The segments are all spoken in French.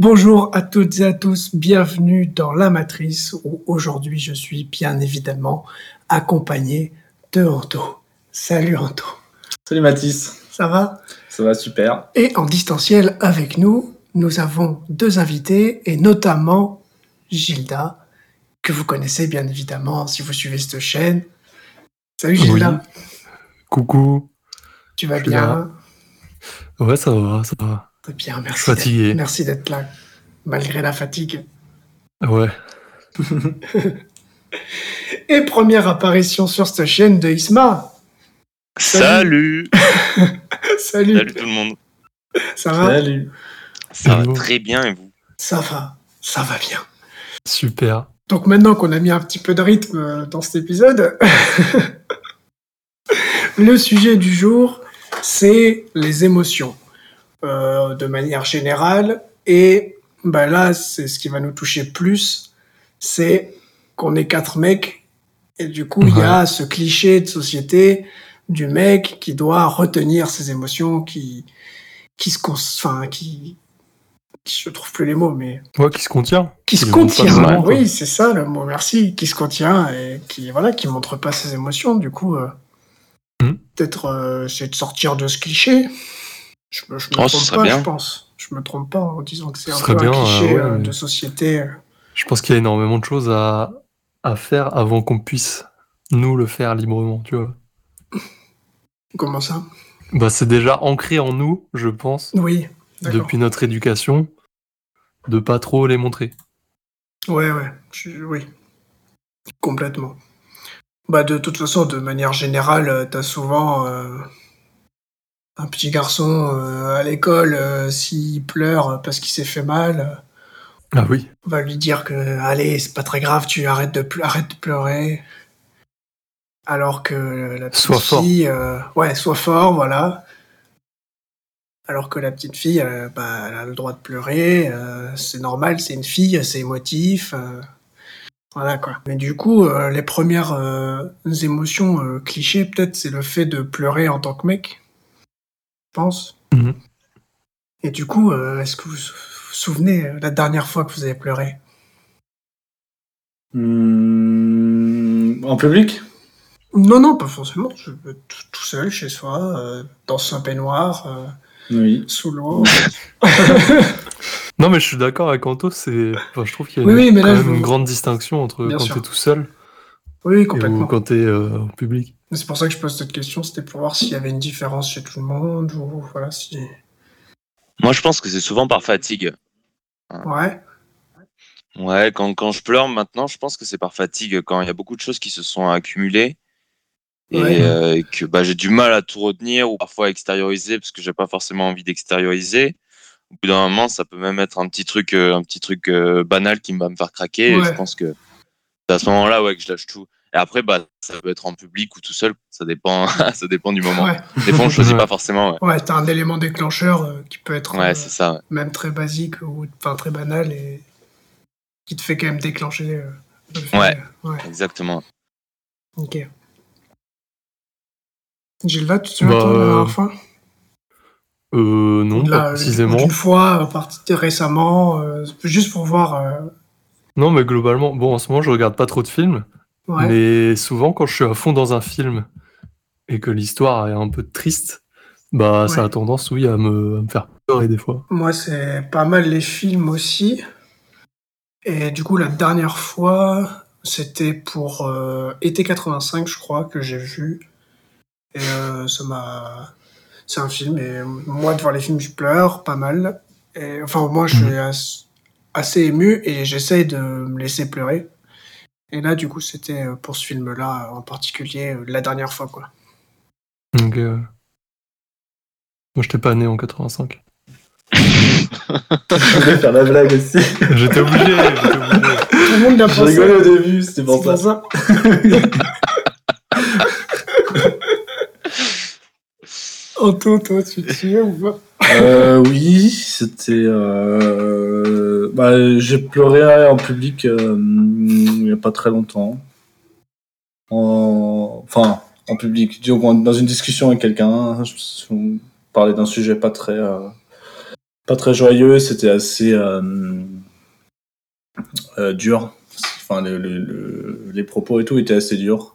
Bonjour à toutes et à tous, bienvenue dans La Matrice où aujourd'hui je suis bien évidemment accompagné de Anto. Salut Anto. Salut Mathis. Ça va? Ça va super. Et en distanciel avec nous, nous avons deux invités et notamment Gilda, que vous connaissez bien évidemment si vous suivez cette chaîne. Salut Gilda. Coucou. Tu vas bien? Ouais, ça va, ça va. Très bien, merci. Fatigué. d'être- Merci d'être là, malgré la fatigue. Ouais. Et première apparition sur cette chaîne de Isma. Salut Salut, Salut tout le monde ça va? Salut. Ça va très bien et vous? Ça va, ça va bien. Super. Donc maintenant qu'on a mis un petit peu de rythme euh, dans cet épisode, le sujet du jour, c'est les émotions, euh, de manière générale. Et bah là, c'est ce qui va nous toucher plus, c'est qu'on est quatre mecs, et du coup, il y a ce cliché de société du mec qui doit retenir ses émotions, qui, qui se, cons- enfin, qui, qui, je trouve plus les mots, mais Ouais, qui se contient. qui se contient. oui, c'est ça le mot. Merci. Qui se contient et qui voilà, qui montre pas ses émotions. Du coup, euh, Mhm. peut-être euh, c'est de sortir de ce cliché. Je me, je me Oh, trompe pas, bien. je pense. Je me trompe pas en disant que c'est Ce un peu bien, un euh, cliché ouais, euh, mais- de société. Je pense qu'il y a énormément de choses à, à faire avant qu'on puisse nous le faire librement, tu vois. Comment ça? Bah, c'est déjà ancré en nous, je pense, Oui. Depuis notre éducation, de pas trop les montrer. Ouais, ouais. je- oui. Complètement. Bah, de toute façon, de manière générale, euh, t'as souvent euh, un petit garçon euh, à l'école, euh, s'il pleure parce qu'il s'est fait mal, euh, Ah oui. on va lui dire que, allez, c'est pas très grave, tu arrêtes de, ple- arrête de pleurer. Alors que la petite fille, ouais, sois fort, voilà. Alors que la petite fille, euh, bah, elle a le droit de pleurer, euh, c'est normal, c'est une fille, c'est émotif. euh, voilà quoi. Mais du coup, les premières émotions clichés, peut-être, c'est le fait de pleurer en tant que mec. Je pense. Mhm. Et du coup, euh, est-ce que vous vous souvenez euh, la dernière fois que vous avez pleuré? Hmm, en public? Non, non, pas forcément. Je tout, tout seul, chez soi, euh, dans un peignoir, euh, Oui. sous l'eau. Non, mais je suis d'accord avec Anto, c'est. Enfin, je trouve qu'il y a Oui, une- oui, mais quand là, même je- une grande distinction entre Bien quand sûr. t'es tout seul oui, et complètement. ou quand euh, en public? C'est pour ça que je pose cette question, c'était pour voir s'il y avait une différence chez tout le monde, ou voilà, si... Moi je pense que c'est souvent par fatigue. Ouais, Ouais, quand, quand je pleure maintenant, je pense que c'est par fatigue, quand il y a beaucoup de choses qui se sont accumulées et Ouais. euh, que bah, j'ai du mal à tout retenir ou parfois à extérioriser parce que j'ai pas forcément envie d'extérioriser. Au bout d'un moment, ça peut même être un petit truc, euh, un petit truc euh, banal qui va me faire craquer. Et je pense que c'est à ce moment-là ouais, que je lâche tout. Et après, bah, ça peut être en public ou tout seul, ça dépend, ça dépend du moment. ouais, Des fois, on choisit pas forcément. Ouais, ouais, t'as un élément déclencheur euh, qui peut être ouais euh, c'est ça. ouais. même très basique, ou enfin très banal, et qui te fait quand même déclencher. euh, le fait, Ouais. euh, ouais, Exactement. ok. Gilda, tu te souviens Bah, de la euh, dernière fois? Euh, non, Là, pas précisément. Une fois, euh, récemment, euh, juste pour voir. Non, mais globalement, bon, en ce moment, je regarde pas trop de films. ouais. Mais souvent, quand je suis à fond dans un film et que l'histoire est un peu triste, bah ça a tendance, oui, à me, à me faire pleurer des fois. Moi, c'est pas mal les films aussi. Et du coup, la dernière fois, c'était pour euh, été 85, je crois, que j'ai vu. Et euh, ça m'a. C'est un film, et moi, devant les films, je pleure pas mal. Et, enfin, moi, je suis as- assez ému et j'essaye de me laisser pleurer. Et là, du coup, c'était euh, pour ce film-là en particulier, euh, la dernière fois, quoi. Donc, euh, moi, j'étais pas né en 85. Je voulais faire la blague aussi. J'étais obligé, j'étais obligé. Tout le monde l'a pensé. rigolais au début, c'était pour ça. ça. Anto, toi, tu te souviens ou pas? Euh, oui, c'était. euh, Bah, j'ai pleuré en public euh, il n'y a pas très longtemps. En... Enfin, en public, dans une discussion avec quelqu'un, on parlait d'un sujet pas très, euh, pas très joyeux, c'était assez euh, euh, dur. Enfin, le- les propos et tout étaient assez durs.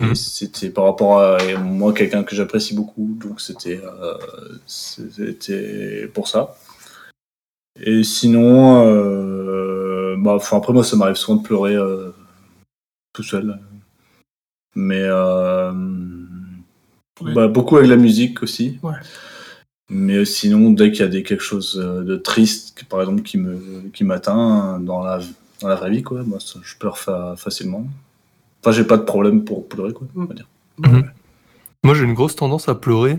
Mhm. c'était par rapport à moi, quelqu'un que j'apprécie beaucoup, donc c'était euh, c'était pour ça. Et sinon, euh, bah, enfin, après moi, ça m'arrive souvent de pleurer euh, tout seul. Mais Oui. bah, beaucoup avec la musique aussi. Ouais. Mais sinon, dès qu'il y a des, quelque chose de triste, par exemple, qui me qui m'atteint dans la, dans la vraie vie, quoi, ça, je pleure fa- facilement. Enfin, j'ai pas de problème pour pleurer, quoi, on va dire. Mhm. Moi, j'ai une grosse tendance à pleurer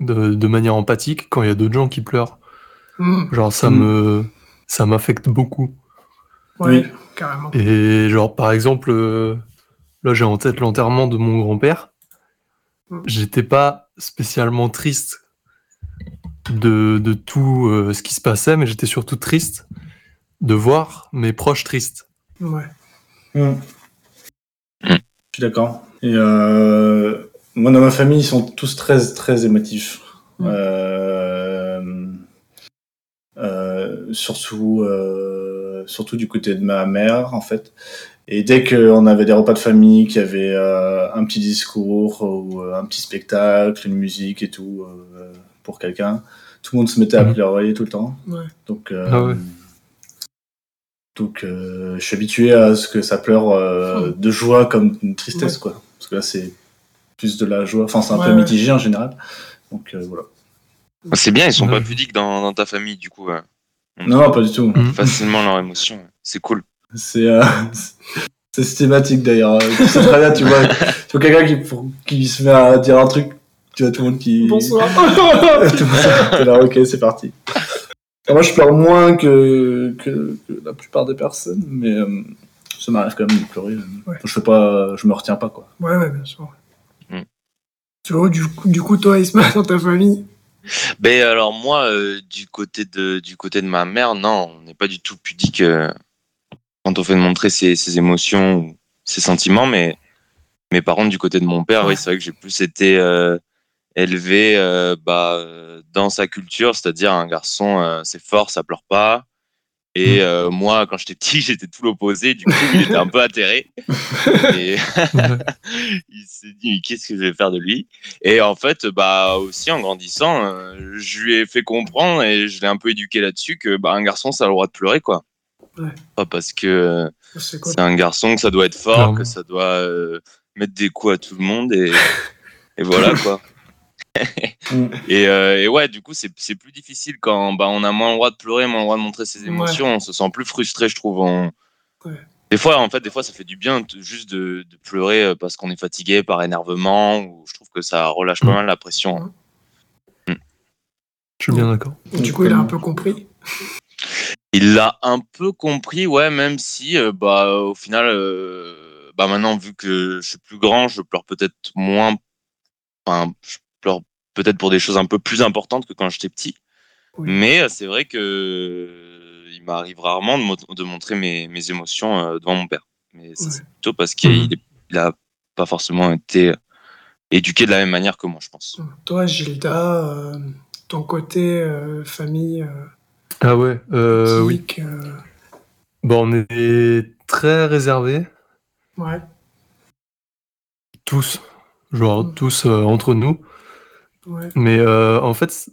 de, de manière empathique quand il y a d'autres gens qui pleurent. Mhm. Genre, ça Mhm. me, ça m'affecte beaucoup. Oui. carrément. Et genre, par exemple, euh, là, j'ai en tête l'enterrement de mon grand-père. J'étais pas spécialement triste de, de tout euh, ce qui se passait, mais j'étais surtout triste de voir mes proches tristes. Ouais. Je suis d'accord. Et euh, moi, dans ma famille, ils sont tous très, très émotifs. Mm. Euh, euh, surtout, euh, surtout du côté de ma mère, en fait. Et dès qu'on avait des repas de famille, qu'il y avait euh, un petit discours ou euh, un petit spectacle, une musique et tout euh, pour quelqu'un, tout le monde se mettait à Mhm. pleurer tout le temps. Ouais. Donc, euh, Ah ouais. Donc euh, je suis habitué à ce que ça pleure euh, de joie comme une tristesse, Ouais. quoi. Parce que là, c'est plus de la joie. Enfin, c'est un Ouais, peu ouais. mitigé en général. Donc euh, voilà. Ah, C'est bien, ils sont Ouais. pas pudiques dans, dans ta famille, du coup. Non, pas du tout. Mhm. facilement leurs émotions. C'est cool. C'est euh, c'est systématique d'ailleurs. Tu sais très bien, tu vois, tu vois quelqu'un qui, pour- qui se met à dire un truc, tu vois tout le monde qui. Bonsoir. Tout le monde- là, ok, c'est parti. Moi, je pleure moins que, que, que la plupart des personnes, mais euh, ça m'arrive quand même de pleurer. Ouais. Je fais pas, je me retiens pas, quoi. ouais, ouais, bien sûr. Mm. Tu vois, du coup, du coup, toi, Isma, dans ta famille? Ben alors moi, euh, du côté de du côté de ma mère, non, on n'est pas du tout pudique euh, quand on fait de montrer ses, ses émotions ou ses sentiments, mais mais par contre du côté de mon père, Ouais. oui, c'est vrai que j'ai plus été euh, élevé euh, bah, dans sa culture, c'est-à-dire un garçon, euh, c'est fort, ça pleure pas. Et euh, moi, quand j'étais petit, j'étais tout l'opposé. Du coup, il était un peu atterré. Et il s'est dit, mais qu'est-ce que je vais faire de lui? Et en fait, bah aussi en grandissant, je lui ai fait comprendre et je l'ai un peu éduqué là-dessus que bah, un garçon, ça a le droit de pleurer, quoi. Ouais. Pas parce que C'est un garçon que ça doit être fort, Clairement. que ça doit mettre des coups à tout le monde et, et voilà quoi. Mm. et, euh, et ouais, du coup, c'est plus difficile quand bah, on a moins le droit de pleurer, moins le droit de montrer ses Ouais. émotions. On se sent plus frustré, je trouve. On- Ouais. Des fois, en fait, des fois, ça fait du bien juste de, de pleurer euh, parce qu'on est fatigué par énervement ou je trouve que ça relâche pas Mm. mal la pression. Je suis bien d'accord. Du coup, il a un peu compris. Il l'a un peu compris, ouais, même si, euh, bah, au final, euh, bah, maintenant, vu que je suis plus grand, je pleure peut-être moins. Enfin, je pleure peut-être pour des choses un peu plus importantes que quand j'étais petit. Oui. Mais euh, c'est vrai que euh, il m'arrive rarement de, mo- de montrer mes, mes émotions euh, devant mon père. Mais ça, c'est plutôt parce qu'il Mhm. est- il a pas forcément été éduqué de la même manière que moi, je pense. Toi, Gilda, euh, ton côté euh, famille, euh, Ah ouais, euh, oui. euh, Bon, on est très réservés, ouais, tous. Genre, Mm. tous euh, entre nous. Ouais, Mais euh, en fait,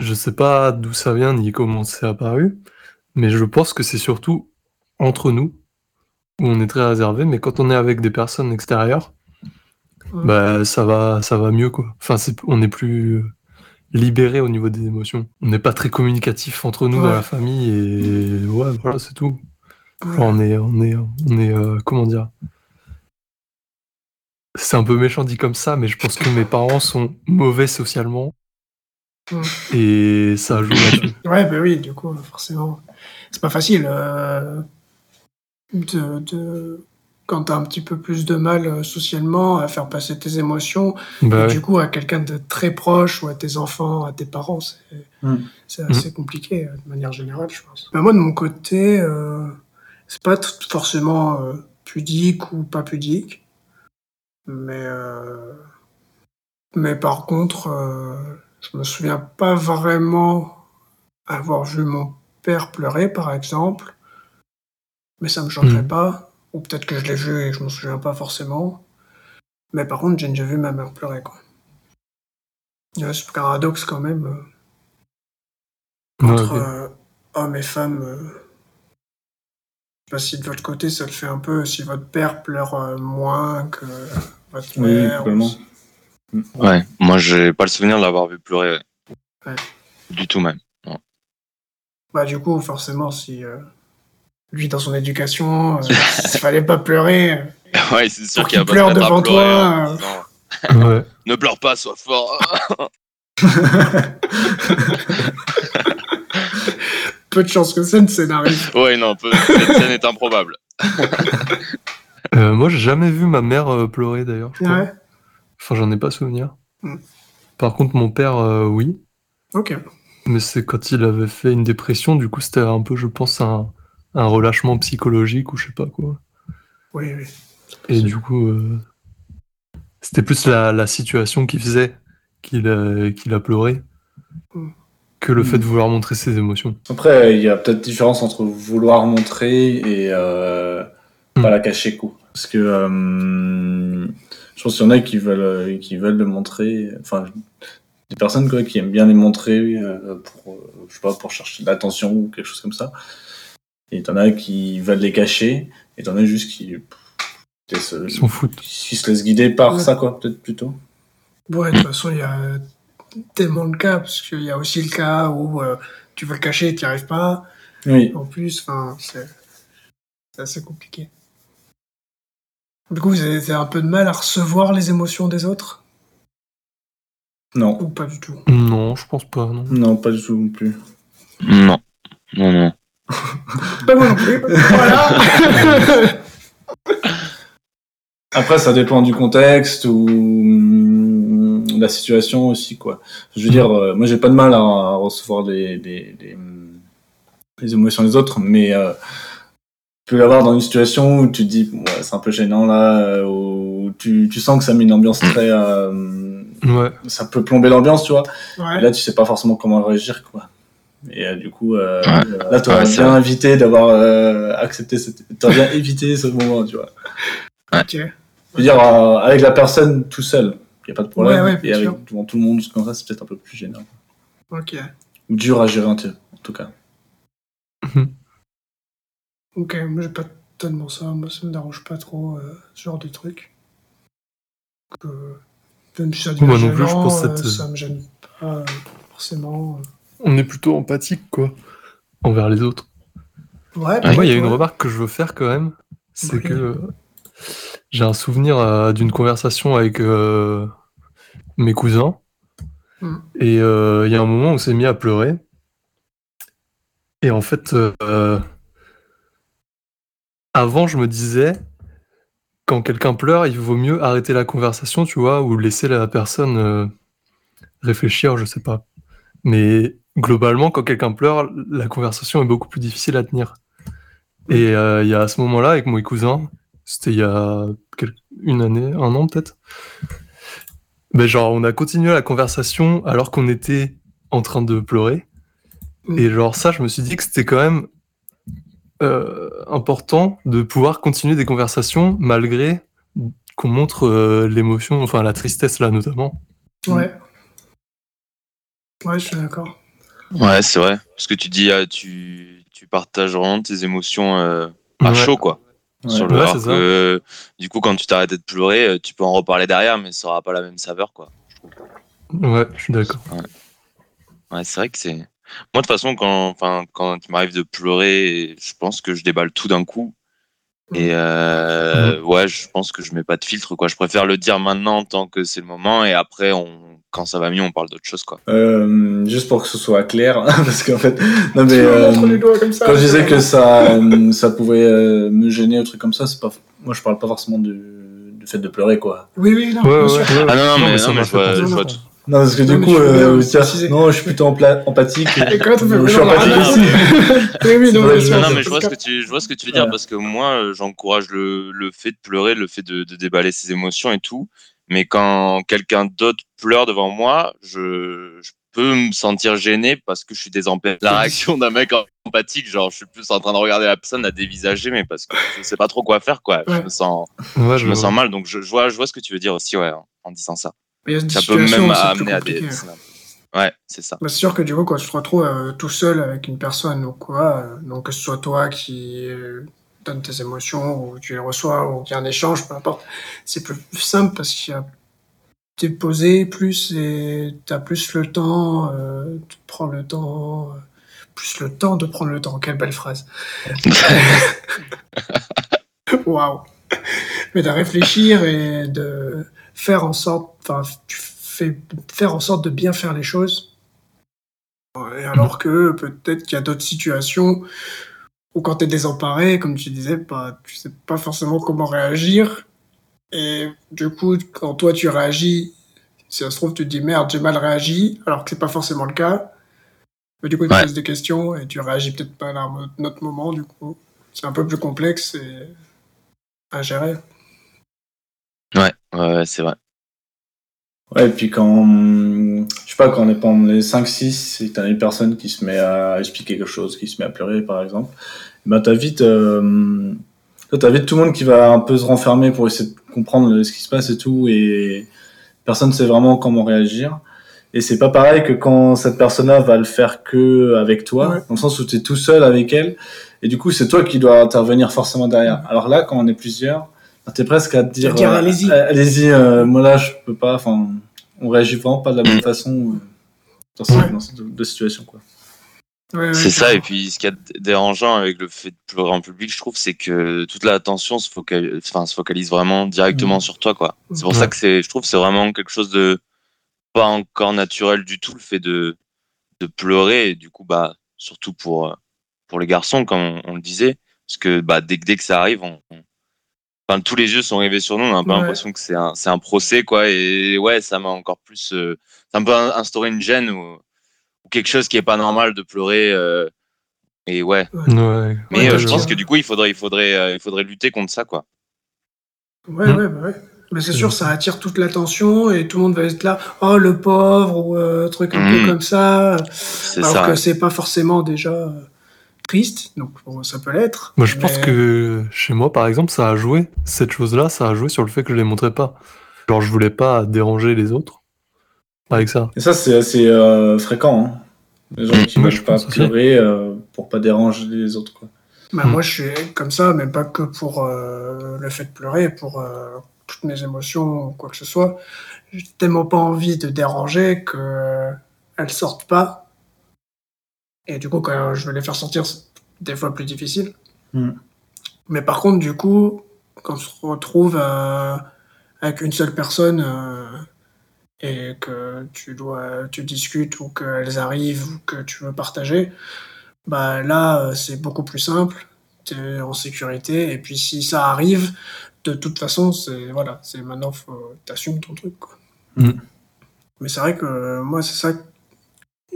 je sais pas d'où ça vient ni comment c'est apparu, mais je pense que c'est surtout entre nous où on est très réservé. Mais quand on est avec des personnes extérieures, Ouais. bah ça va, ça va mieux quoi. Enfin, on est plus euh, libéré au niveau des émotions. On n'est pas très communicatif entre nous dans la famille et ouais, voilà, c'est tout. Genre, on est, on est, on est, euh, comment dire? C'est un peu méchant dit comme ça, mais je pense que mes parents sont mauvais socialement Mm. et ça joue là-dessus. Ouais, bah oui, du coup, forcément. C'est pas facile euh, de, de, quand t'as un petit peu plus de mal euh, socialement à faire passer tes émotions, Bah et ouais. du coup, à quelqu'un de très proche ou à tes enfants, à tes parents, c'est Mm. c'est assez compliqué euh, de manière générale, je pense. Bah, moi, de mon côté, euh, c'est pas forcément euh, pudique ou pas pudique, mais, euh, mais par contre, euh, je me souviens pas vraiment avoir vu mon père pleurer, par exemple, mais ça me choquerait Mhm. pas. Ou peut-être que je l'ai vu et que je m'en souviens pas forcément. Mais par contre, j'ai déjà vu ma mère pleurer, quoi. C'est paradoxe quand même. euh, entre euh, hommes et femmes. euh, je sais pas si de votre côté ça le fait un peu, si votre père pleure moins que Oui, Ouais, moi j'ai pas le souvenir de l'avoir vu pleurer. ouais. Ouais. Du tout même. Bah du coup, forcément, si euh, lui dans son éducation, euh, s'il fallait pas pleurer, Ouais, c'est sûr Pour qu'il va qu'il pas pleure devant pleurer toi, en euh. disant, Ouais. Ne pleure pas, sois fort. peu de chance que ça ne scénario. ouais, non, peu- cette scène est improbable. Euh, moi, j'ai jamais vu ma mère euh, pleurer d'ailleurs. je crois. Ouais, Enfin, j'en ai pas souvenir. Hmm. Par contre, mon père, euh, oui. ok. Mais c'est quand il avait fait une dépression, du coup, c'était un peu, je pense, un, un relâchement psychologique ou je sais pas quoi. Oui, oui. Et du coup, euh, c'était plus la, la situation qui faisait qu'il a, qu'il a pleuré Mm. que le Mm. fait de vouloir montrer ses émotions. Après, il y a peut-être différence entre vouloir montrer et euh, Hmm. pas la cacher, quoi. Parce que euh, je pense qu'il y en a qui veulent, euh, qui veulent le montrer. Enfin, des personnes quoi, qui aiment bien les montrer euh, pour, euh, je sais pas, pour chercher de l'attention ou quelque chose comme ça. Et t'en as qui veulent les cacher, et t'en as juste qui, qui, se, Ils s'en foutent. qui se laissent guider par Ouais. ça, quoi, peut-être plutôt. Ouais, de toute façon, il y a tellement de cas, parce qu'il y a aussi le cas où euh, tu veux le cacher et tu n'y arrives pas. Oui. En plus, c'est assez compliqué. Du coup, vous avez un peu de mal à recevoir les émotions des autres? Non. Ou pas du tout? Non, je pense pas. Non. Non, pas du tout non plus. Non. Non, non. Pas moi non plus. voilà Après, ça dépend du contexte ou hum, la situation aussi, quoi. Je veux dire, euh, moi, j'ai pas de mal à, recevoir les, les, les, les émotions des autres, mais euh, peux l'avoir dans une situation où tu te dis, ouais, c'est un peu gênant là, euh, où tu, tu sens que ça met une ambiance très. euh, Ouais. ça peut plomber l'ambiance, tu vois. Et là, tu sais pas forcément comment réagir, quoi. Et euh, du coup, euh, Ouais. là, t'aurais bien vrai. invité d'avoir euh, accepté cette. T'aurais bien évité ce moment, tu vois. Ok. Je veux dire, euh, avec la personne tout seul, il n'y a pas de problème. Ouais, ouais, bien et avec devant tout le monde, comme ça, c'est peut-être un peu plus gênant. Ok. Ou dur à gérer, en tout en tout cas. Ok, moi j'ai pas tellement ça, moi ça me dérange pas trop euh, ce genre de truc. Même si ça devient Moi non plus, je pense euh, cette- ça me gêne pas euh, forcément. euh. On est plutôt empathique, quoi, envers les autres. Ouais, Moi, il y a une remarque que je veux faire quand même. C'est Oui. que euh, j'ai un souvenir euh, d'une conversation avec euh, mes cousins. Hmm. Et euh, il y a un moment où on s'est mis à pleurer. Et en fait, euh, avant, je me disais, quand quelqu'un pleure, il vaut mieux arrêter la conversation, tu vois, ou laisser la personne euh, réfléchir, je sais pas. Mais globalement, quand quelqu'un pleure, la conversation est beaucoup plus difficile à tenir. Et euh, il y a à ce moment-là, avec mon cousin, c'était il y a une année, un an peut-être. Ben genre, on a continué la conversation alors qu'on était en train de pleurer. Et genre ça, je me suis dit que c'était quand même important de pouvoir continuer des conversations malgré qu'on montre euh, l'émotion, enfin la tristesse là notamment. Ouais. Ouais, je suis d'accord. Ouais, c'est vrai. Parce que tu dis, ah, tu, tu partages vraiment tes émotions euh, à Ouais. chaud, quoi. Ouais. Sur le Ouais, du coup, quand tu t'arrêtes de pleurer, euh, tu peux en reparler derrière, mais ça aura pas la même saveur, quoi. Ouais, je suis d'accord. Ouais, c'est vrai que c'est. Moi, de toute façon, quand, enfin, quand il m'arrive de pleurer, je pense que je déballe tout d'un coup. Et euh, ouais, je pense que je mets pas de filtre, quoi. Je préfère le dire maintenant tant que c'est le moment, et après, on, quand ça va mieux, on parle d'autre chose, quoi. Euh, juste pour que ce soit clair, parce qu'en fait, non mais euh, ça. quand je disais que ça, ça pouvait euh, me gêner ou truc comme ça, c'est pas, moi je parle pas forcément du, du fait de pleurer quoi. Oui, oui, non, Ouais, bien ouais, sûr. ouais. Ah non, non, mais, non, mais m'a je vois, je vois Non, tout. Non parce que Non, du coup, euh, non, je suis plutôt empla- empathique. Et quand tu fais je suis empathique aussi. Oui, non, mais je vois, ce que tu, je vois ce que tu veux dire Voilà. parce que moi, euh, j'encourage le, le fait de pleurer, le fait de, de déballer ses émotions et tout. Mais quand quelqu'un d'autre pleure devant moi, je, je peux me sentir gêné parce que je suis désempathé. La réaction d'un mec empathique, genre je suis plus en train de regarder la personne à dévisager, mais parce que je sais pas trop quoi faire, quoi. Je me sens, Ouais, je me sens mal, donc je, je vois, je vois ce que tu veux dire aussi, ouais, en disant ça. Mais il y a des Ça peut même amener à des. compliqué. Ouais, c'est ça. Bah, c'est sûr que du coup, quand tu te retrouves euh, tout seul avec une personne ou quoi, euh, donc que ce soit toi qui euh, donne tes émotions ou tu les reçois ou qu'il y a un échange, peu importe, c'est plus simple parce qu'il y a t'es posé plus et t'as plus le temps, euh, tu prends le temps, euh, plus le temps de prendre le temps. Quelle belle phrase. Waouh. Mais de réfléchir et de faire en sorte, enfin, tu fais faire en sorte de bien faire les choses. Et alors que peut-être qu'il y a d'autres situations où quand tu es désemparé, comme tu disais, bah, tu sais pas forcément comment réagir. Et du coup, quand toi tu réagis, si ça se trouve, tu te dis merde, j'ai mal réagi, alors que c'est pas forcément le cas. Mais du coup, tu Ouais. poses des questions et tu réagis peut-être pas à un autre moment, du coup. C'est un peu plus complexe et à gérer. Ouais, ouais, ouais, c'est vrai. Ouais, et puis quand, je sais pas, quand on est pendant les 5-6 et que t'as une personne qui se met à expliquer quelque chose, qui se met à pleurer par exemple, bah t'as vite, euh, t'as vite tout le monde qui va un peu se renfermer pour essayer de comprendre ce qui se passe et tout, et personne sait vraiment comment réagir. Et c'est pas pareil que quand cette personne-là va le faire que avec toi, Ouais. dans le sens où t'es tout seul avec elle, et du coup c'est toi qui dois intervenir forcément derrière. Alors là, quand on est plusieurs, t'es presque à te dire, dire, euh, allez-y. allez-y, euh, moi là je peux pas, enfin, on réagit vraiment pas de la même façon euh, dans ce, Ouais. dans ce- de situation quoi. Ouais, ouais, C'est ça, et puis ce qui est dérangeant avec le fait de pleurer en public, je trouve, c'est que toute l'attention se, focal... enfin, se focalise vraiment directement Mhm. sur toi, quoi. C'est pour Ouais. ça que c'est, je trouve, que c'est vraiment quelque chose de pas encore naturel du tout, le fait de, de pleurer, et du coup, bah, surtout pour, pour les garçons, comme on, on le disait, parce que bah, dès, que- dès que ça arrive, on, on- Enfin, tous les yeux sont rivés sur nous, on a un peu Ouais. l'impression que c'est un, c'est un procès, quoi, et ouais, ça m'a encore plus, euh, ça m'a un peu instauré une gêne ou, ou quelque chose qui est pas normal de pleurer, euh, et ouais, Ouais. mais Ouais, euh, je pense que du coup, il faudrait, il faudrait, euh, il faudrait lutter contre ça, quoi. Ouais, Hmm. ouais, bah ouais. Mais c'est sûr, ça attire toute l'attention et tout le monde va être là. Oh, le pauvre, ou euh, truc un peu Hmm. comme ça. C'est Alors ça. que c'est pas forcément déjà euh, triste. Donc, bon, ça peut l'être. Moi, je pense que chez moi, par exemple, ça a joué. Cette chose-là, ça a joué sur le fait que je les montrais pas. Genre, je voulais pas déranger les autres avec ça. Et ça c'est assez euh, fréquent. Hein. Les gens qui veulent je pas pleurer euh, pour pas déranger les autres quoi. Bah. Moi, je suis comme ça, mais pas que pour euh, le fait de pleurer, pour euh, toutes mes émotions ou quoi que ce soit. J'ai tellement pas envie de déranger que euh, elles sortent pas. Et du coup, quand je veux les faire sortir, c'est des fois plus difficile. Hmm. Mais par contre, du coup, quand on se retrouve euh, avec une seule personne euh, et que tu dois, tu discutes ou qu'elles arrivent ou que tu veux partager, bah là, euh, c'est beaucoup plus simple. T'es en sécurité et puis si ça arrive, de toute façon, c'est voilà, c'est maintenant faut t'assumes ton truc quoi. Mm. Mais c'est vrai que moi, c'est ça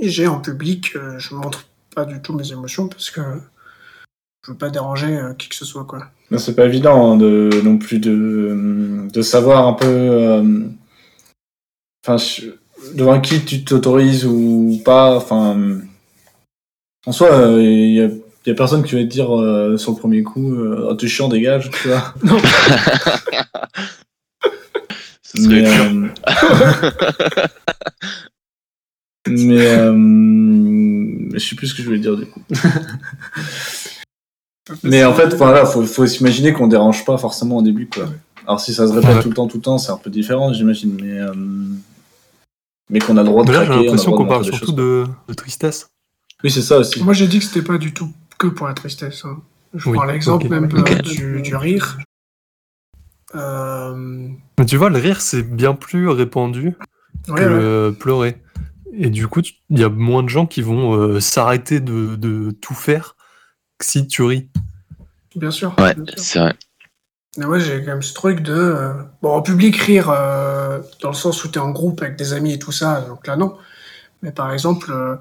que j'ai en public. euh, je montre pas du tout mes émotions parce que je veux pas déranger euh, qui que ce soit quoi. C'est pas évident hein, de non plus de, de savoir un peu euh, enfin devant qui tu t'autorises ou pas enfin en soi euh, il y, a, y a personne qui va te dire euh, sur le premier coup euh, oh, t'es chiant dégage tu vois Non, Ce serait mais, dur. euh, mais euh, je sais plus ce que je voulais dire du coup mais en fait voilà faut, faut s'imaginer qu'on dérange pas forcément au début quoi alors si ça se répète Ouais. tout le temps tout le temps c'est un peu différent j'imagine mais euh, mais qu'on a le droit de là, j'ai on a le l'impression droit qu'on de parle surtout de, de tristesse. oui c'est ça aussi Moi, j'ai dit que c'était pas du tout que pour la tristesse. hein. Je Oui, prends l'exemple même euh, du, du rire. Euh, Mais tu vois, le rire, c'est bien plus répandu ouais, que ouais. le pleurer. Et du coup, il y a moins de gens qui vont euh, s'arrêter de, de tout faire si tu ris. bien sûr. Ouais, c'est vrai. Mais ouais, j'ai quand même ce truc de. euh, Bon, en public, rire, euh, dans le sens où t'es en groupe avec des amis et tout ça, donc là, non. Mais par exemple, euh,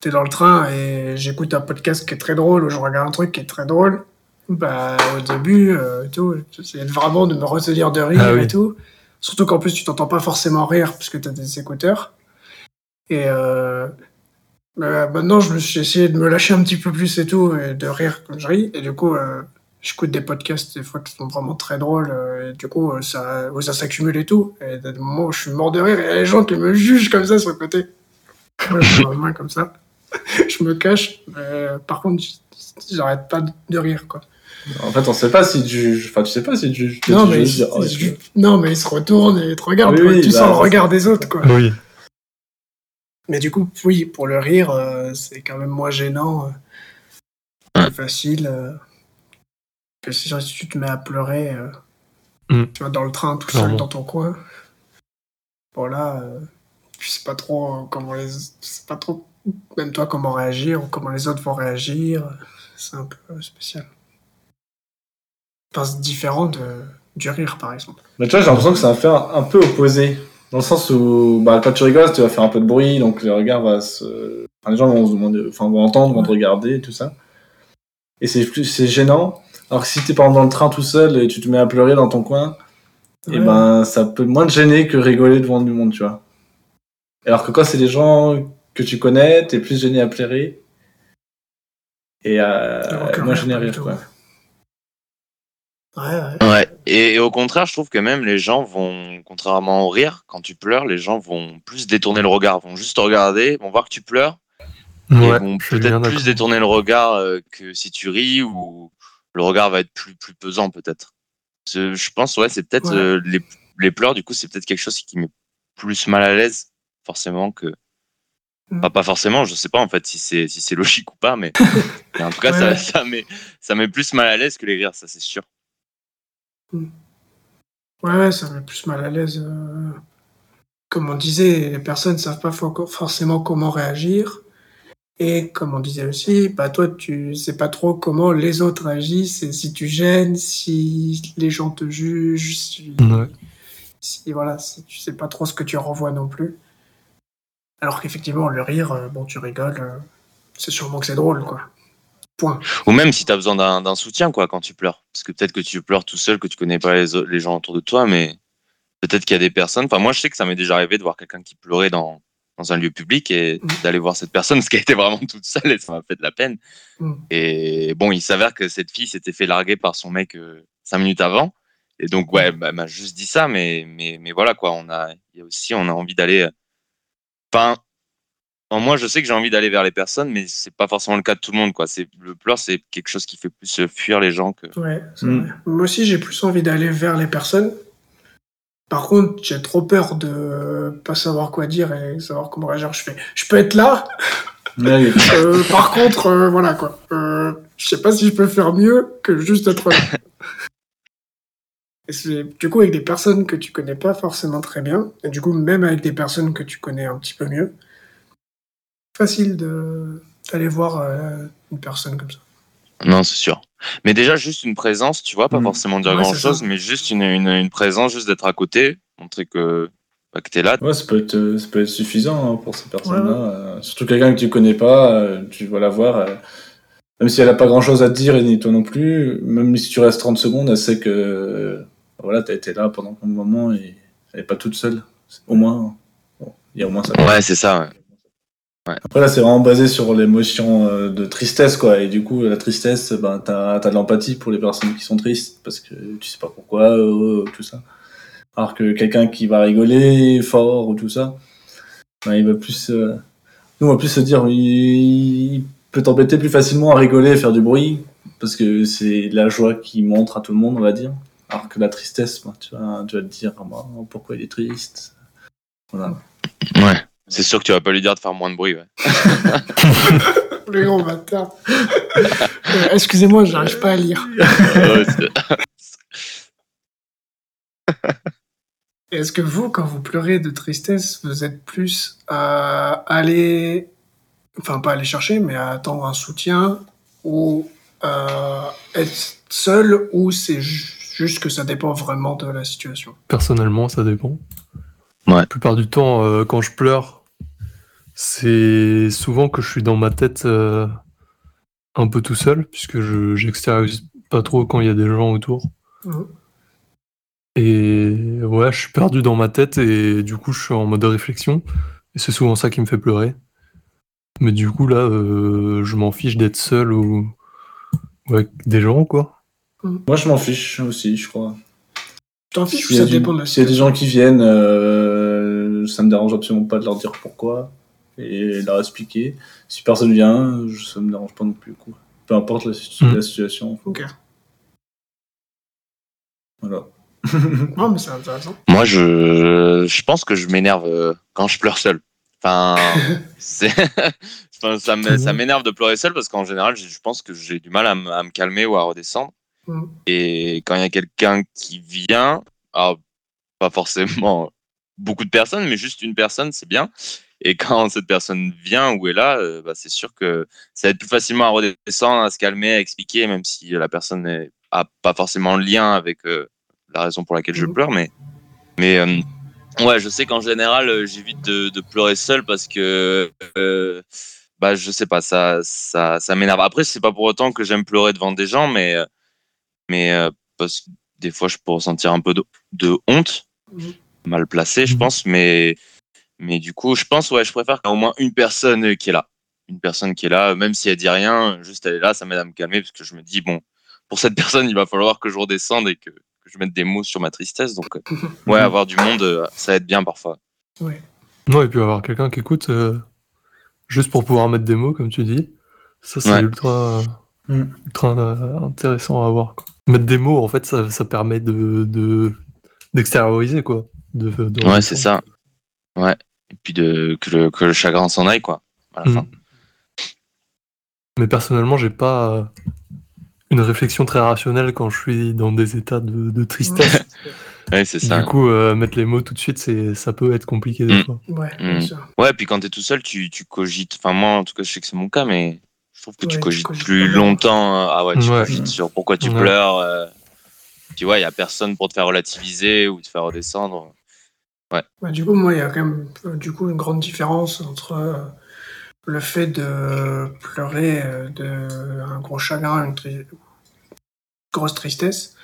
t'es dans le train et j'écoute un podcast qui est très drôle, ou je regarde un truc qui est très drôle. Bah, au début, euh, tout, j'essayais vraiment de me retenir de rire Ah oui. et tout. Surtout qu'en plus, tu t'entends pas forcément rire puisque tu as des écouteurs. Et euh, bah, maintenant, je me suis essayé de me lâcher un petit peu plus et tout, et de rire quand je ris. Et du coup, euh, j'écoute des podcasts des fois qui sont vraiment très drôles. euh, et du coup, euh, ça, ça s'accumule et tout. Et des moments où je suis mort de rire, et il y a les gens qui me jugent comme ça sur le côté. Moi, je suis vraiment comme ça. je me cache. Mais, euh, par contre, j'arrête pas de rire, quoi. En fait, on sait pas si tu. Enfin, tu sais pas si tu. tu- Non mais, il, dire, oh, non, mais il se retourne et il te regarde. Ah oui, quoi. oui, tu bah, sens le regard des autres, quoi. Oui. Mais du coup, oui, pour le rire, euh, c'est quand même moins gênant. euh, plus facile. euh, que si si tu te mets à pleurer, euh, Mm. tu vas dans le train tout Clairement. seul dans ton coin. Bon là, euh, tu sais pas trop comment les. Tu sais pas trop, même toi, comment réagir ou comment les autres vont réagir. C'est un peu spécial. Enfin, c'est différent de, du rire, par exemple. Mais tu vois, j'ai l'impression que c'est un fait un, un peu opposé. Dans le sens où, bah, quand tu rigoles, tu vas faire un peu de bruit, donc le regard va se. Enfin, les gens vont se demander, enfin, vont entendre, vont te regarder, tout ça. Et c'est plus, c'est gênant. Alors que si t'es par exemple dans le train tout seul et tu te mets à pleurer dans ton coin, et Ouais. ben, ça peut moins te gêner que rigoler devant du monde, tu vois. Alors que quand c'est des gens que tu connais, t'es plus gêné à pleurer. Et euh, que moins gêné à rire, quoi. ouais. Ouais, ouais. Et, et au contraire, je trouve que même les gens vont, contrairement au rire, quand tu pleures, les gens vont plus détourner le regard, vont juste te regarder, vont voir que tu pleures, et vont peut-être plus détourner le regard euh, que si tu ris ou le regard va être plus, plus pesant peut-être. Je pense, ouais, c'est peut-être Ouais. euh, les, les pleurs, du coup, c'est peut-être quelque chose qui met plus mal à l'aise, forcément, que. Mm. Pas forcément, je sais pas en fait si c'est si c'est logique ou pas, mais, mais en tout cas, Ouais, ça, ouais. ça, met, ça met plus mal à l'aise que les rires, ça c'est sûr. Ouais, ouais, ça met plus mal à l'aise. euh. Comme on disait, les personnes ne savent pas fo- forcément comment réagir. Et comme on disait aussi, bah toi, tu sais pas trop comment les autres réagissent, et si tu gênes, si les gens te jugent, si, Ouais. si voilà, si tu sais pas trop ce que tu renvoies non plus. Alors qu'effectivement, le rire, euh, bon, tu rigoles, euh, c'est sûrement que c'est drôle, quoi. Point. Ou même si tu as besoin d'un soutien quoi quand tu pleures. Parce que peut-être que tu pleures tout seul, que tu connais pas les, les gens autour de toi, mais peut-être qu'il y a des personnes. Enfin, moi, je sais que ça m'est déjà arrivé de voir quelqu'un qui pleurait dans, dans un lieu public et Mhm. d'aller voir cette personne, parce qu'elle était vraiment toute seule et ça m'a fait de la peine. Mhm. Et bon, il s'avère que cette fille s'était fait larguer par son mec euh, cinq minutes avant. Et donc, ouais, bah, elle m'a juste dit ça, mais, mais, mais voilà quoi. On a, y a aussi, on a envie d'aller. euh, Enfin, Moi, je sais que j'ai envie d'aller vers les personnes, mais c'est pas forcément le cas de tout le monde, quoi. C'est le pleur, c'est quelque chose qui fait plus euh, fuir les gens que. Ouais, c'est Mm. vrai. Moi aussi, j'ai plus envie d'aller vers les personnes. Par contre, j'ai trop peur de pas savoir quoi dire et savoir comment réagir. Je fais, je peux être là? Oui. Euh, par contre, euh, voilà quoi. Euh, je sais pas si je peux faire mieux que juste être là. Et du coup avec des personnes que tu connais pas forcément très bien, et du coup même avec des personnes que tu connais un petit peu mieux, facile de d'aller voir euh, une personne comme ça. Non, c'est sûr. Mais déjà, juste une présence, tu vois, pas Mm. forcément dire Ouais, grand c'est chose, ça. mais juste une, une, une présence, juste d'être à côté, montrer que, bah, que t'es là. Ouais, ça peut être, euh, ça peut être suffisant hein, pour ces personnes-là. Euh, surtout quelqu'un que tu connais pas, euh, tu vas la voir. euh, même si elle a pas grand-chose à te dire et ni toi non plus, même si tu restes 30 secondes, elle sait que voilà, t'as été là pendant un moment et elle est pas toute seule. Au moins, bon, il y a au moins ça. Ouais, c'est ça. Ouais. Après là, c'est vraiment basé sur l'émotion euh, de tristesse, quoi. Et du coup, la tristesse, ben, t'as as de l'empathie pour les personnes qui sont tristes parce que tu sais pas pourquoi, euh, tout ça. Alors que quelqu'un qui va rigoler fort ou tout ça, ben, il va plus, euh, nous, on va plus se dire, il, il peut t'embêter plus facilement à rigoler et faire du bruit parce que c'est la joie qui montre à tout le monde, on va dire. Alors que la tristesse, ben, tu vas, tu vas te dire, ah, ben, pourquoi il est triste? Voilà. Ouais. C'est sûr que tu vas pas lui dire de faire moins de bruit, ouais. Les grands bâtards. Euh, Excusez-moi, j'arrive pas à lire. Est-ce que vous, quand vous pleurez de tristesse, vous êtes plus à aller, enfin pas aller chercher, mais à attendre un soutien ou à être seul ou c'est ju- juste que ça dépend vraiment de la situation? Personnellement, ça dépend. Ouais. La plupart du temps, euh, quand je pleure, c'est souvent que je suis dans ma tête euh, un peu tout seul, puisque je j'extériorise pas trop quand il y a des gens autour. Et ouais, je suis perdu dans ma tête et du coup, je suis en mode réflexion. Et c'est souvent ça qui me fait pleurer. Mais du coup, là, euh, je m'en fiche d'être seul ou... ou avec des gens, quoi. Moi, je m'en fiche aussi, je crois. T'en fiches ça dépend de la s'il y a des gens qui viennent, euh, ça me dérange absolument pas de leur dire pourquoi et leur expliquer. Si personne vient, je- ça me dérange pas non plus. Quoi. Peu importe la, Mm. la situation. Ok. Voilà. Non, mais c'est intéressant. Moi, je, je pense que je m'énerve euh, quand je pleure seul. Enfin, c'est, enfin, ça m'énerve de pleurer seul parce qu'en général, je pense que j'ai du mal à, me- à me calmer ou à redescendre. Mhm. Et quand il y a quelqu'un qui vient, alors, pas forcément beaucoup de personnes, mais juste une personne, c'est bien. Et quand cette personne vient ou est là, euh, bah, c'est sûr que ça va être plus facilement à redescendre, à se calmer, à expliquer, même si la personne n'a pas forcément le lien avec euh, la raison pour laquelle je Mhm. pleure. Mais, mais euh, ouais, je sais qu'en général, j'évite de, de pleurer seul parce que, bah, je sais pas, ça, ça, ça m'énerve. Après, c'est pas pour autant que j'aime pleurer devant des gens, mais, mais parce que des fois, je peux ressentir un peu de, de honte, Mhm. Mal placé, je Mhm. pense, mais, mais du coup, je pense, ouais, je préfère qu'il y ait au moins une personne qui est là. Une personne qui est là, même si elle dit rien, juste elle est là, ça m'aide à me calmer parce que je me dis, bon, pour cette personne, il va falloir que je redescende et que, que je mette des mots sur ma tristesse. Donc, euh, ouais, avoir du monde, euh, ça aide bien parfois. Non, et puis avoir quelqu'un qui écoute euh, juste pour pouvoir mettre des mots, comme tu dis, ça c'est Ouais. ultra, Mm. ultra euh, intéressant à avoir. quoi. Mettre des mots, en fait, ça, ça permet de, de- d'extérioriser, quoi. De, de Ouais, c'est ça. Ouais. Et puis de, que, le, que le chagrin s'en aille, quoi. À la Mm. fin. Mais personnellement, j'ai pas euh, une réflexion très rationnelle quand je suis dans des états de, de tristesse. Ouais, c'est ça. Du coup, euh, mettre les mots tout de suite, c'est, ça peut être compliqué des Mm. fois. Ouais, Mm. bien sûr. Ouais, puis quand t'es tout seul, tu, tu cogites. Enfin, moi, en tout cas, je sais que c'est mon cas, mais je trouve que Ouais, tu tu cogites plus longtemps. euh, Ah ouais, tu Ouais. cogites sur pourquoi tu Ouais. pleures. euh, tu vois, il y a personne pour te faire relativiser ou te faire redescendre. Ouais, du coup, moi, il y a quand même euh, du coup une grande différence entre euh, le fait de pleurer euh, de un gros chagrin, une grosse tristesse.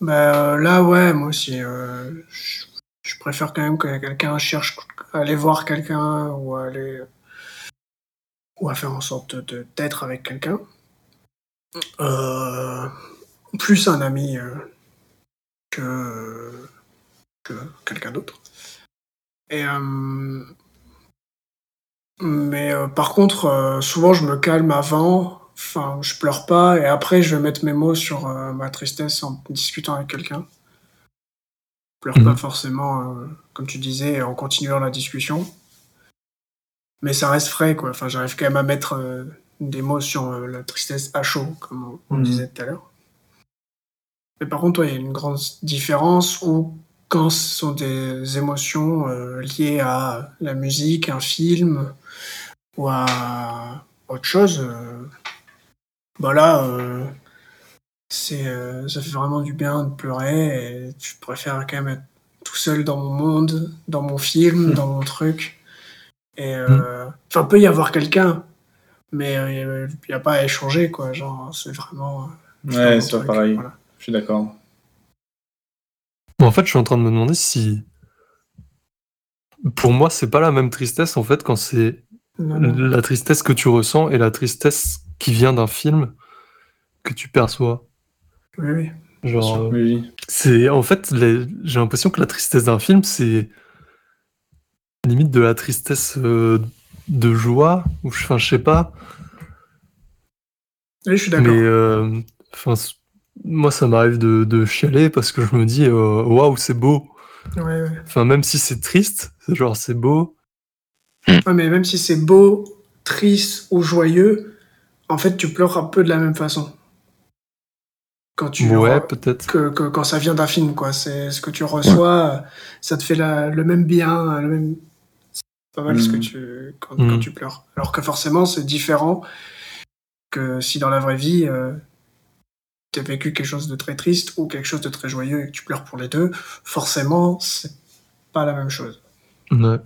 Bah, là, ouais, moi aussi, je, préfère quand même que quelqu'un cherche à aller voir quelqu'un ou à aller ou à faire en sorte de d'être avec quelqu'un. Plus un ami que que quelqu'un d'autre. Et euh, mais euh, par contre, euh, souvent je me calme avant, enfin je pleure pas, et après je vais mettre mes mots sur ma tristesse en discutant avec quelqu'un. Je pleure pas Mhm. forcément, comme tu disais, en continuant la discussion. Mais ça reste frais, quoi. Enfin, j'arrive quand même à mettre des mots sur la tristesse à chaud, comme on, on Mhm. disait tout à l'heure. Mais par contre, ouais, il y a une grande différence où quand ce sont des émotions euh, liées à la musique, un film ou à autre chose, euh, bah là, euh, c'est, euh, ça fait vraiment du bien de pleurer et je préfère quand même être tout seul dans mon monde, dans mon film, dans mon truc. Et euh, enfin, peut y avoir quelqu'un, mais il n'y a pas à échanger, quoi. Genre, c'est vraiment. Ouais, c'est pas pareil. voilà. Je suis d'accord. En fait, je suis en train de me demander si. Pour moi, c'est pas la même tristesse, en fait, quand c'est la tristesse que tu ressens et la tristesse qui vient d'un film que tu perçois. Oui, oui. Genre, euh, Oui, c'est en fait, les- j'ai l'impression que la tristesse d'un film, c'est limite de la tristesse euh, de joie, ou je- enfin, je sais pas. Oui, je suis d'accord. Mais euh, enfin, moi, ça m'arrive de, de chialer parce que je me dis, euh, waouh, c'est beau. Ouais, ouais. Enfin, même si c'est triste, c'est genre c'est beau. Ouais, mais même si c'est beau, triste ou joyeux, en fait, tu pleures un peu de la même façon. Quand tu Ouais, peut-être. que, que quand ça vient d'un film, quoi. C'est ce que tu reçois, ça te fait la- le même bien, le même. C'est pas mal ce que Mm. tu quand, Mm. quand tu pleures. Alors que forcément, c'est différent que si dans la vraie vie, euh, tu as vécu quelque chose de très triste ou quelque chose de très joyeux et que tu pleures pour les deux, forcément, c'est pas la même chose. Ouais.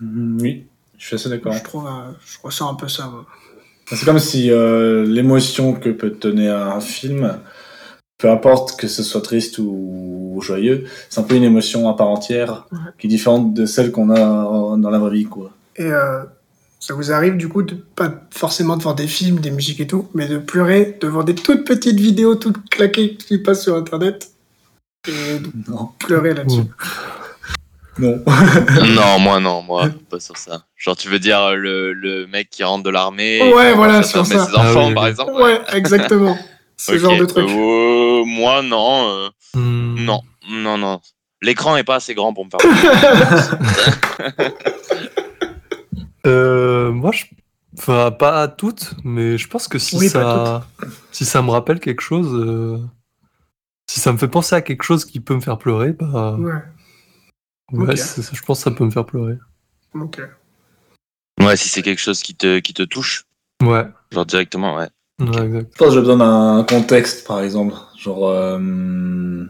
Mhm, Oui, je suis assez d'accord. Je trouve, euh, je ressens un peu ça. moi. C'est comme si euh, l'émotion que peut te donner un film peu importe que ce soit triste ou joyeux, c'est un peu une émotion à part entière Ouais. qui est différente de celle qu'on a dans la vraie vie, quoi. Et euh, ça vous arrive du coup de pas forcément devant des films, des musiques et tout, mais de pleurer devant des toutes petites vidéos toutes claquées qui passent sur internet et de Non. pleurer là-dessus. Non. non, moi non, moi pas sur ça. Genre tu veux dire euh, le, le mec qui rentre de l'armée, Ouais, et qui voilà, sur fermer ça. ses enfants Ah oui, par exemple. Ouais, exactement. Ce Ok, genre de truc. euh, moi non, euh, Hmm. non, non, non. L'écran est pas assez grand pour me faire. Euh, moi, je... enfin, pas à toutes, mais je pense que si Oui, ça, si ça me rappelle quelque chose, euh, si ça me fait penser à quelque chose qui peut me faire pleurer, bah, Ouais, ouais, je pense que ça peut me faire pleurer. ok. ouais, si c'est quelque chose qui te, qui te touche, Ouais, genre directement, ouais. ouais, exact. Je pense que j'ai besoin d'un contexte, par exemple. Genre, euh,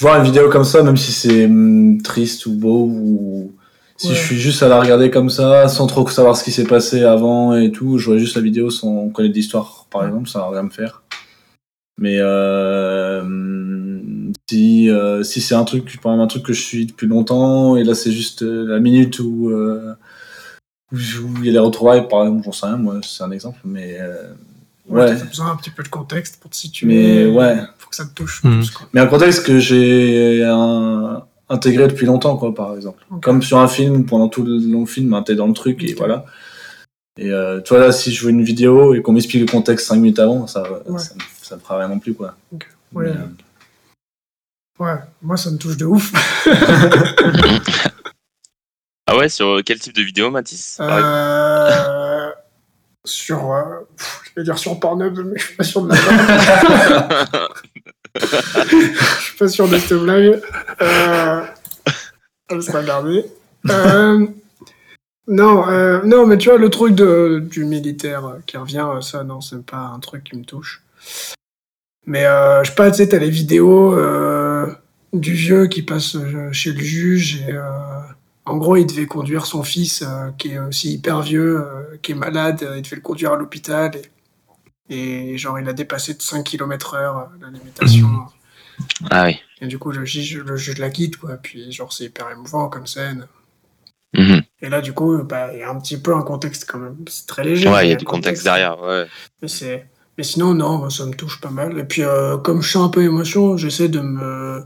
voir une vidéo comme ça, même si c'est hum, triste ou beau, ou si Ouais. je suis juste à la regarder comme ça, sans trop savoir ce qui s'est passé avant et tout, je vois juste la vidéo sans connaître l'histoire, par exemple, ça va rien me faire. Mais euh, si, euh, si c'est un truc, par exemple, un truc que je suis depuis longtemps, et là c'est juste euh, la minute où, euh, où il y a les retrouvailles, par exemple, j'en sais rien, moi, c'est un exemple, mais euh, Ouais, ouais. t'as besoin un petit peu de contexte pour te situer. Mais ouais. Faut que ça te touche plus, quoi. Mais un contexte que j'ai euh, intégré depuis longtemps, quoi, par exemple. Comme sur un film, pendant tout le long film, ben, t'es dans le truc et voilà. Et euh, tu vois, là, si je vois une vidéo et qu'on m'explique le contexte 5 minutes avant, ça, Ouais. ça, me- ça me fera rien non plus, quoi. Ouais. Mais, euh, Ouais, moi ça me touche de ouf. Ah ouais, sur quel type de vidéo, Mathis? Euh, sur. euh, pff, je vais dire sur Pornhub, mais je suis pas sûr de la Je suis pas sûr de cette blague. Euh, sera gardée. Euh, non, euh, non, mais tu vois, le truc de, du militaire qui revient, euh, ça, non, c'est pas un truc qui me touche. Mais euh, je sais pas, tu sais, t'as les vidéos euh, du vieux qui passe chez le juge et. En gros, il devait conduire son fils, euh, qui est aussi hyper vieux, euh, qui est malade, euh, il devait le conduire à l'hôpital. Et, et genre, il a dépassé de 5 km heure la limitation. Ah oui. Et du coup, le juge, le juge la quitte, quoi. Puis, genre, c'est hyper émouvant comme scène. Mhm. Et là, du coup, bah, il y a un petit peu un contexte quand même. C'est très léger. Ouais, il y a du contexte derrière, ouais. Mais, c'est... mais sinon, non, ça me touche pas mal. Et puis, euh, comme je suis un peu émotion, j'essaie de me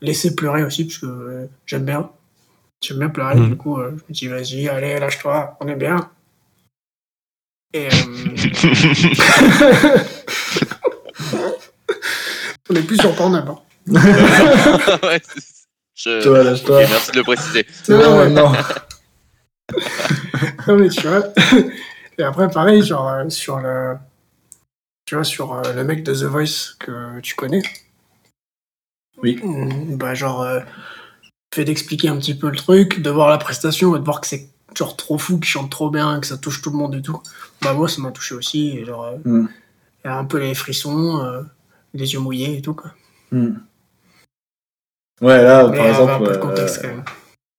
laisser pleurer aussi, parce que j'aime bien. J'aime bien pleurer, du coup, euh, je me dis, vas-y, allez, lâche-toi, on est bien. Et. euh, on est plus sur Pornhub. hein. ouais, c'est- je- Tu vois, lâche-toi. Merci de le préciser. Non, non, Non, mais- non. Non, mais tu vois. Et après, pareil, genre, euh, sur le. Tu vois, sur euh, le mec de The Voice que tu connais. Oui. Mm, Bah, genre, euh, fait d'expliquer un petit peu le truc, de voir la prestation et de voir que c'est genre trop fou, qu'il chante trop bien, que ça touche tout le monde et tout. Bah, moi, ça m'a touché aussi. Et genre, euh, il Mm. y a un peu les frissons, euh, les yeux mouillés et tout, quoi. Hmm. Ouais, là, Mais par euh, exemple. euh, contexte quand même.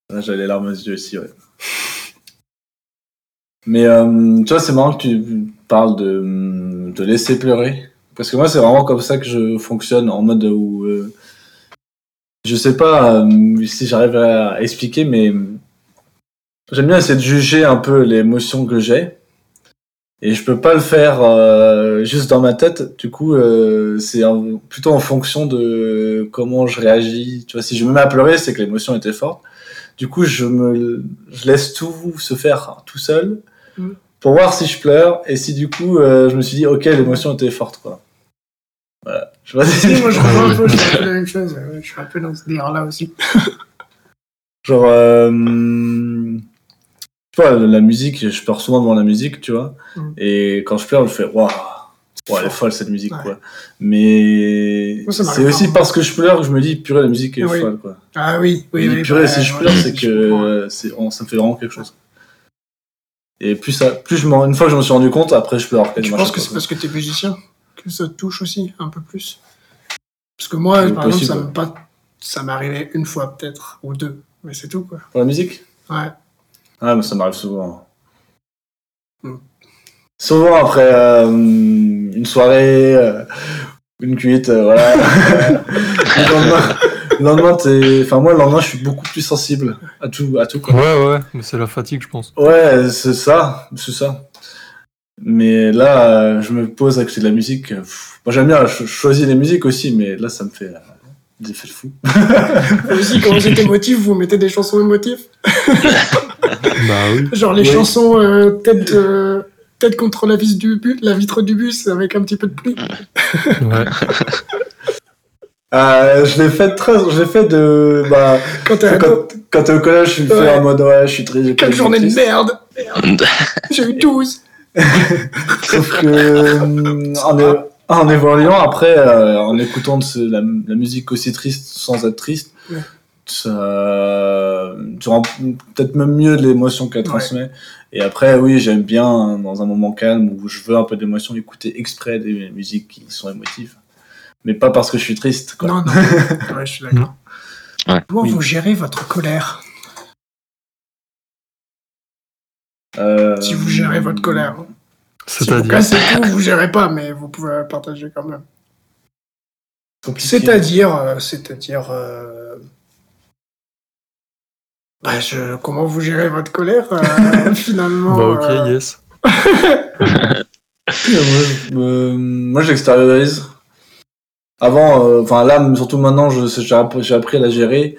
Là, j'avais les larmes aux yeux aussi, ouais. Mais euh, tu vois, c'est marrant que tu parles de, de laisser pleurer. Parce que moi, c'est vraiment comme ça que je fonctionne, en mode où. Je sais pas euh, si j'arriverai à expliquer, mais j'aime bien essayer de juger un peu l'émotion que j'ai. Et je peux pas le faire euh, juste dans ma tête. Du coup, euh, c'est plutôt en fonction de comment je réagis. Tu vois, si je me mets à pleurer, c'est que l'émotion était forte. Du coup, je me je laisse tout se faire tout seul Mm. pour voir si je pleure et si du coup euh, je me suis dit ok l'émotion était forte quoi. Voilà. Je pas si- moi, je comprends un peu, je fais la même chose. Je suis un peu dans ce délire-là aussi. Genre, euh, tu vois, la musique, je pleure souvent devant la musique, tu vois. Mm. Et quand je pleure, je fais waouh, wow, elle est folle cette musique, Ouais. quoi. Mais c'est aussi parce que je pleure que je me dis purée, la musique est Oui. folle, quoi. Ah oui, oui, Je oui. purée, bah, si je ouais, pleure, c'est je que euh, ça me fait vraiment quelque chose. Et plus ça, plus je m'en, une fois que je me suis rendu compte, après je pleure. Penses chaque que c'est parce que t'es musicien? Que ça te touche aussi un peu plus Parce que moi, par exemple, ça pas... ça m'est arrivé une fois peut-être, ou deux, mais c'est tout quoi. Pour la musique? Ouais. Ah, mais ça m'arrive souvent. Mm. Souvent après euh, une soirée euh, Une cuite, euh, voilà. le lendemain, le lendemain, t'es- enfin moi le lendemain, je suis beaucoup plus sensible à tout, à tout quoi. Ouais, ouais, mais c'est la fatigue, je pense. Ouais, c'est ça, c'est ça. Mais là, je me pose à écouter de la musique. euh, pff, Moi, j'aime bien, je choisis les musiques aussi, mais là, ça me fait euh, des effets de fou. Vous aussi, quand vous êtes émotif, vous mettez des chansons émotives. Bah oui. Genre les Oui. chansons euh, tête, de- tête contre la, vis du bus, la vitre du bus avec un petit peu de pluie. Ouais. Euh, je l'ai fait très, je l'ai fait de, bah, Quand t'es quand, quand au collège, je le fais Ouais. en mode, ouais, je suis très, Quelle journée de triste. merde J'ai eu 12 Sauf que, euh, en, é- en évoluant après, euh, en écoutant de ce- la, la musique aussi triste sans être triste, Ouais. ça, tu rends peut-être même mieux de l'émotion qu'elle Ouais. transmet. Et après, oui, j'aime bien, dans un moment calme où je veux un peu d'émotion, écouter exprès des musiques qui sont émotives. Mais pas parce que je suis triste, quoi. Non, non. Ouais, je suis d'accord. Ouais. Comment Oui. vous gérez votre colère Euh, Si vous gérez votre colère. Si vous C'est-à-dire. cassez tout, vous gérez pas, mais vous pouvez partager quand même. C'est-à-dire, euh, c'est-à-dire, euh, bah, je- comment vous gérez votre colère euh, finalement Bah ok, euh, yes. Euh, moi, j'extériorise. Avant, euh, enfin là, surtout maintenant, j'ai app- j'ai appris à la gérer.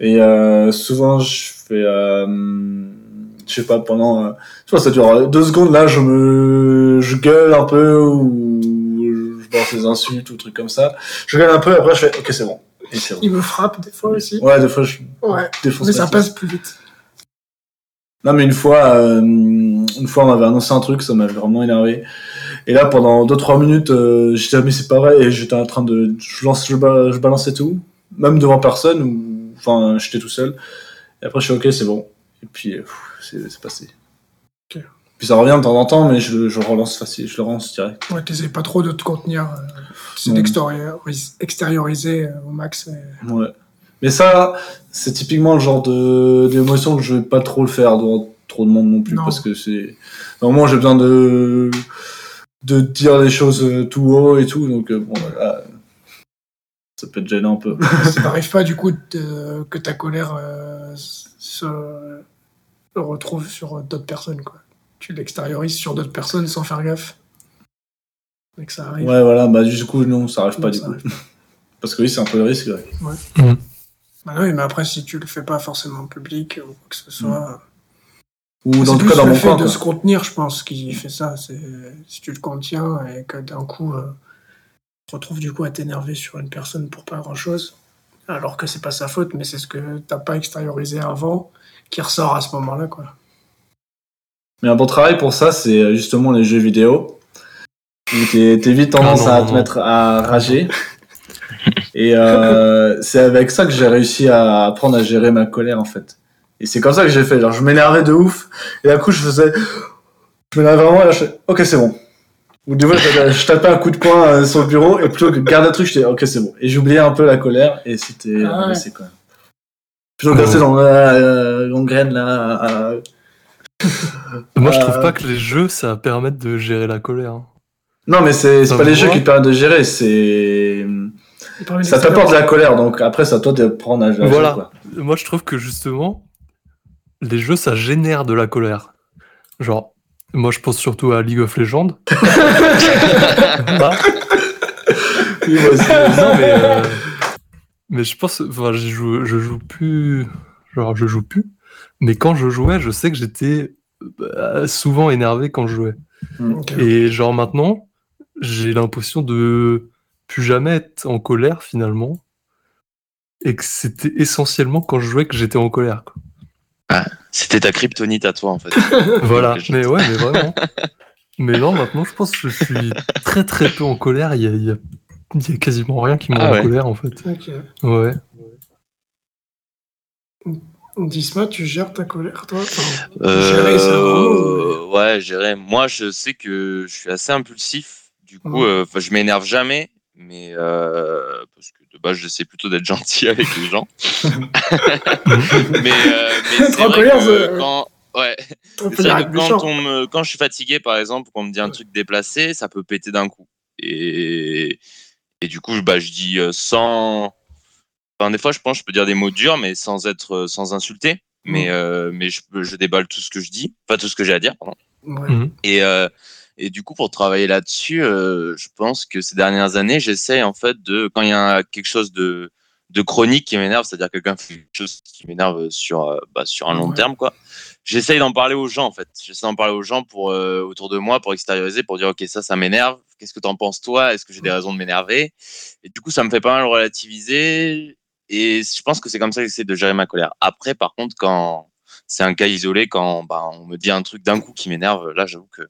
Et euh, souvent, je fais, euh, je sais pas, pendant, euh, je sais pas, ça dure deux secondes. Là, je me, je gueule un peu ou je balance des insultes ou trucs comme ça. Je gueule un peu. Après, je fais, ok, c'est bon. Il me frappe des fois aussi. Ouais, des fois, je Ouais, défonce. mais ça passe plus vite. Non, mais une fois, euh, une fois, on m'avait annoncé un truc, ça m'avait vraiment énervé. Et là, pendant 2-3 minutes, euh, j'étais, ah, mais c'est pas vrai, et j'étais en train de. Je, lance, je, ba- je balançais tout, même devant personne, ou. Enfin, j'étais tout seul. Et après, je suis ok, c'est bon. Et puis, euh, pff, c'est passé. Puis ça revient de temps en temps, mais je, je relance facile, je le relance direct. Ouais, t'essayes pas trop de te contenir. euh, C'est d'extérioriser extérioriser, euh, au max. et- Ouais. Mais ça, c'est typiquement le genre d'émotion que je vais pas trop le faire devant trop de monde non plus, Non. parce que c'est. Normalement, j'ai besoin de de dire les choses euh, tout haut et tout, donc euh, bon, voilà. Ça peut être gênant un peu. Ça n'arrive pas du coup de- que ta colère euh, se retrouve sur d'autres personnes. Quoi. Tu l'extériorises sur d'autres personnes sans faire gaffe. Et que ça arrive. Ouais, voilà, bah du coup, non, ça arrive Non, pas du coup. arrive. Parce que oui, c'est un peu le risque. ouais. Bah oui, mais après, si tu le fais pas forcément en public ou quoi que ce soit. Ou C'est dans tout cas dans le mon fait coin. de quoi. se contenir, je pense, qui fait ça. C'est si tu te contiens et que d'un coup, euh, tu te retrouves du coup à t'énerver sur une personne pour pas grand chose, alors que c'est pas sa faute, mais c'est ce que t'as pas extériorisé avant qui ressort à ce moment-là, quoi. Mais un bon travail pour ça, c'est euh, justement les jeux vidéo. T'es t'es vite tendance Ah non, à non, te non. mettre à rager. Et euh, c'est avec ça que j'ai réussi à apprendre à gérer ma colère en fait. Et c'est comme ça que j'ai fait. Genre, je m'énervais de ouf. Et d'un coup, je faisais. Je m'énervais vraiment. Et là, je fais, ok, c'est bon. Ou des fois, je, je tapais un coup de poing euh, sur le bureau. Et plutôt que de garder le truc, je disais, ok, c'est bon. Et j'oubliais un peu la colère. Et c'était. Ah ouais. mais c'est quand même. Plutôt que de rester dans la euh, longue graine là. euh, Moi, je trouve pas que les jeux, ça permette de gérer la colère. hein. Non, mais c'est pas les jeux qui te permettent de gérer, c'est. Ça t'apporte de la colère, donc après, c'est à toi de prendre à gérer. Voilà. quoi. Moi, je trouve que justement, les jeux, ça génère de la colère. Genre, moi, je pense surtout à League of Legends. Voilà. Oui, moi aussi. non, mais, euh, mais je pense, enfin, je joue, je joue plus, genre, je joue plus. Mais quand je jouais, je sais que j'étais euh, souvent énervé quand je jouais. Ok. Et genre maintenant, j'ai l'impression de plus jamais être en colère finalement. Et que c'était essentiellement quand je jouais que j'étais en colère. quoi. C'était ta kryptonite à toi, en fait. Voilà, mais ouais, mais vraiment. mais non, maintenant je pense que je suis très très peu en colère. Il y a, il y a- il y a quasiment rien qui me Ah rend en ouais. colère en fait. Ok. Ouais. Disma, tu gères ta colère, toi? Enfin, Euh, Gérer, mot, ouais, gérer. Moi, je sais que je suis assez impulsif. Du coup, Mhm. euh, je m'énerve jamais, mais euh, parce que de base, j'essaie plutôt d'être gentil avec les gens. mais euh, mais c'est vrai que c'est- quand, ouais, vrai que quand, on me, quand je suis fatigué, par exemple, qu'on me dit un truc déplacé, ça peut péter d'un coup. Et, Et du coup, bah, je dis euh, sans. Enfin, des fois, je pense que je peux dire des mots durs, mais sans être, euh, sans insulter. Mais, euh, mais je, peux- je déballe tout ce que je dis, pas tout ce que j'ai à dire, pardon. Ouais. Mhm. Et, euh, et du coup, pour travailler là-dessus, euh, je pense que ces dernières années, j'essaie en fait de, quand il y a quelque chose de, de chronique qui m'énerve, c'est-à-dire quelqu'un fait quelque chose qui m'énerve sur, euh, bah, sur un long Ouais. terme, quoi. J'essaye d'en parler aux gens, en fait. J'essaie d'en parler aux gens pour, euh, autour de moi pour extérioriser, pour dire, OK, ça, ça m'énerve. Qu'est-ce que t'en penses, toi? Est-ce que j'ai des raisons de m'énerver? Et du coup, ça me fait pas mal relativiser. Et je pense que c'est comme ça que j'essaie de gérer ma colère. Après, par contre, quand c'est un cas isolé, quand bah, on me dit un truc d'un coup qui m'énerve, là, j'avoue que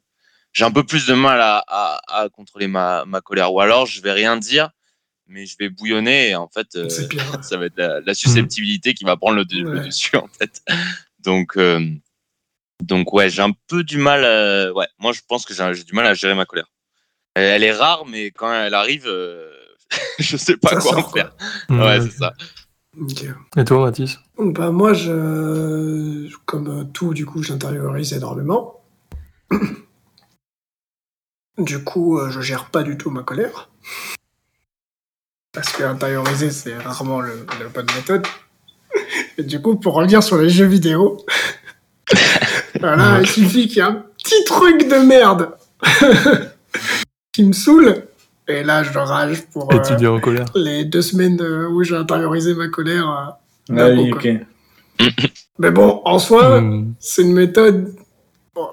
j'ai un peu plus de mal à, à, à contrôler ma, ma colère. Ou alors, je vais rien dire, mais je vais bouillonner. Et en fait, euh, ça va être la, la susceptibilité qui va prendre le, dessus, en fait. Donc, euh, donc ouais, j'ai un peu du mal. à- ouais, moi, je pense que j'ai du mal à gérer ma colère. Elle, elle est rare, mais quand elle arrive, euh, je sais pas Ça quoi en sort, faire. Ouais, Ouais. c'est ça. Et toi, Mathis Bah moi, je, comme euh, tout, du coup, j'intériorise énormément. Du coup, euh, je gère pas du tout ma colère. Parce que intérioriser, c'est rarement le- la bonne méthode. Et du coup, pour revenir sur les jeux vidéo, voilà, il suffit qu'il y ait un petit truc de merde qui me saoule. Et là, je rage pour Et euh, en colère les deux semaines euh, où j'ai intériorisé ma colère. euh. Ah oui. Mais bon, en soi, Hmm. c'est une méthode, bon,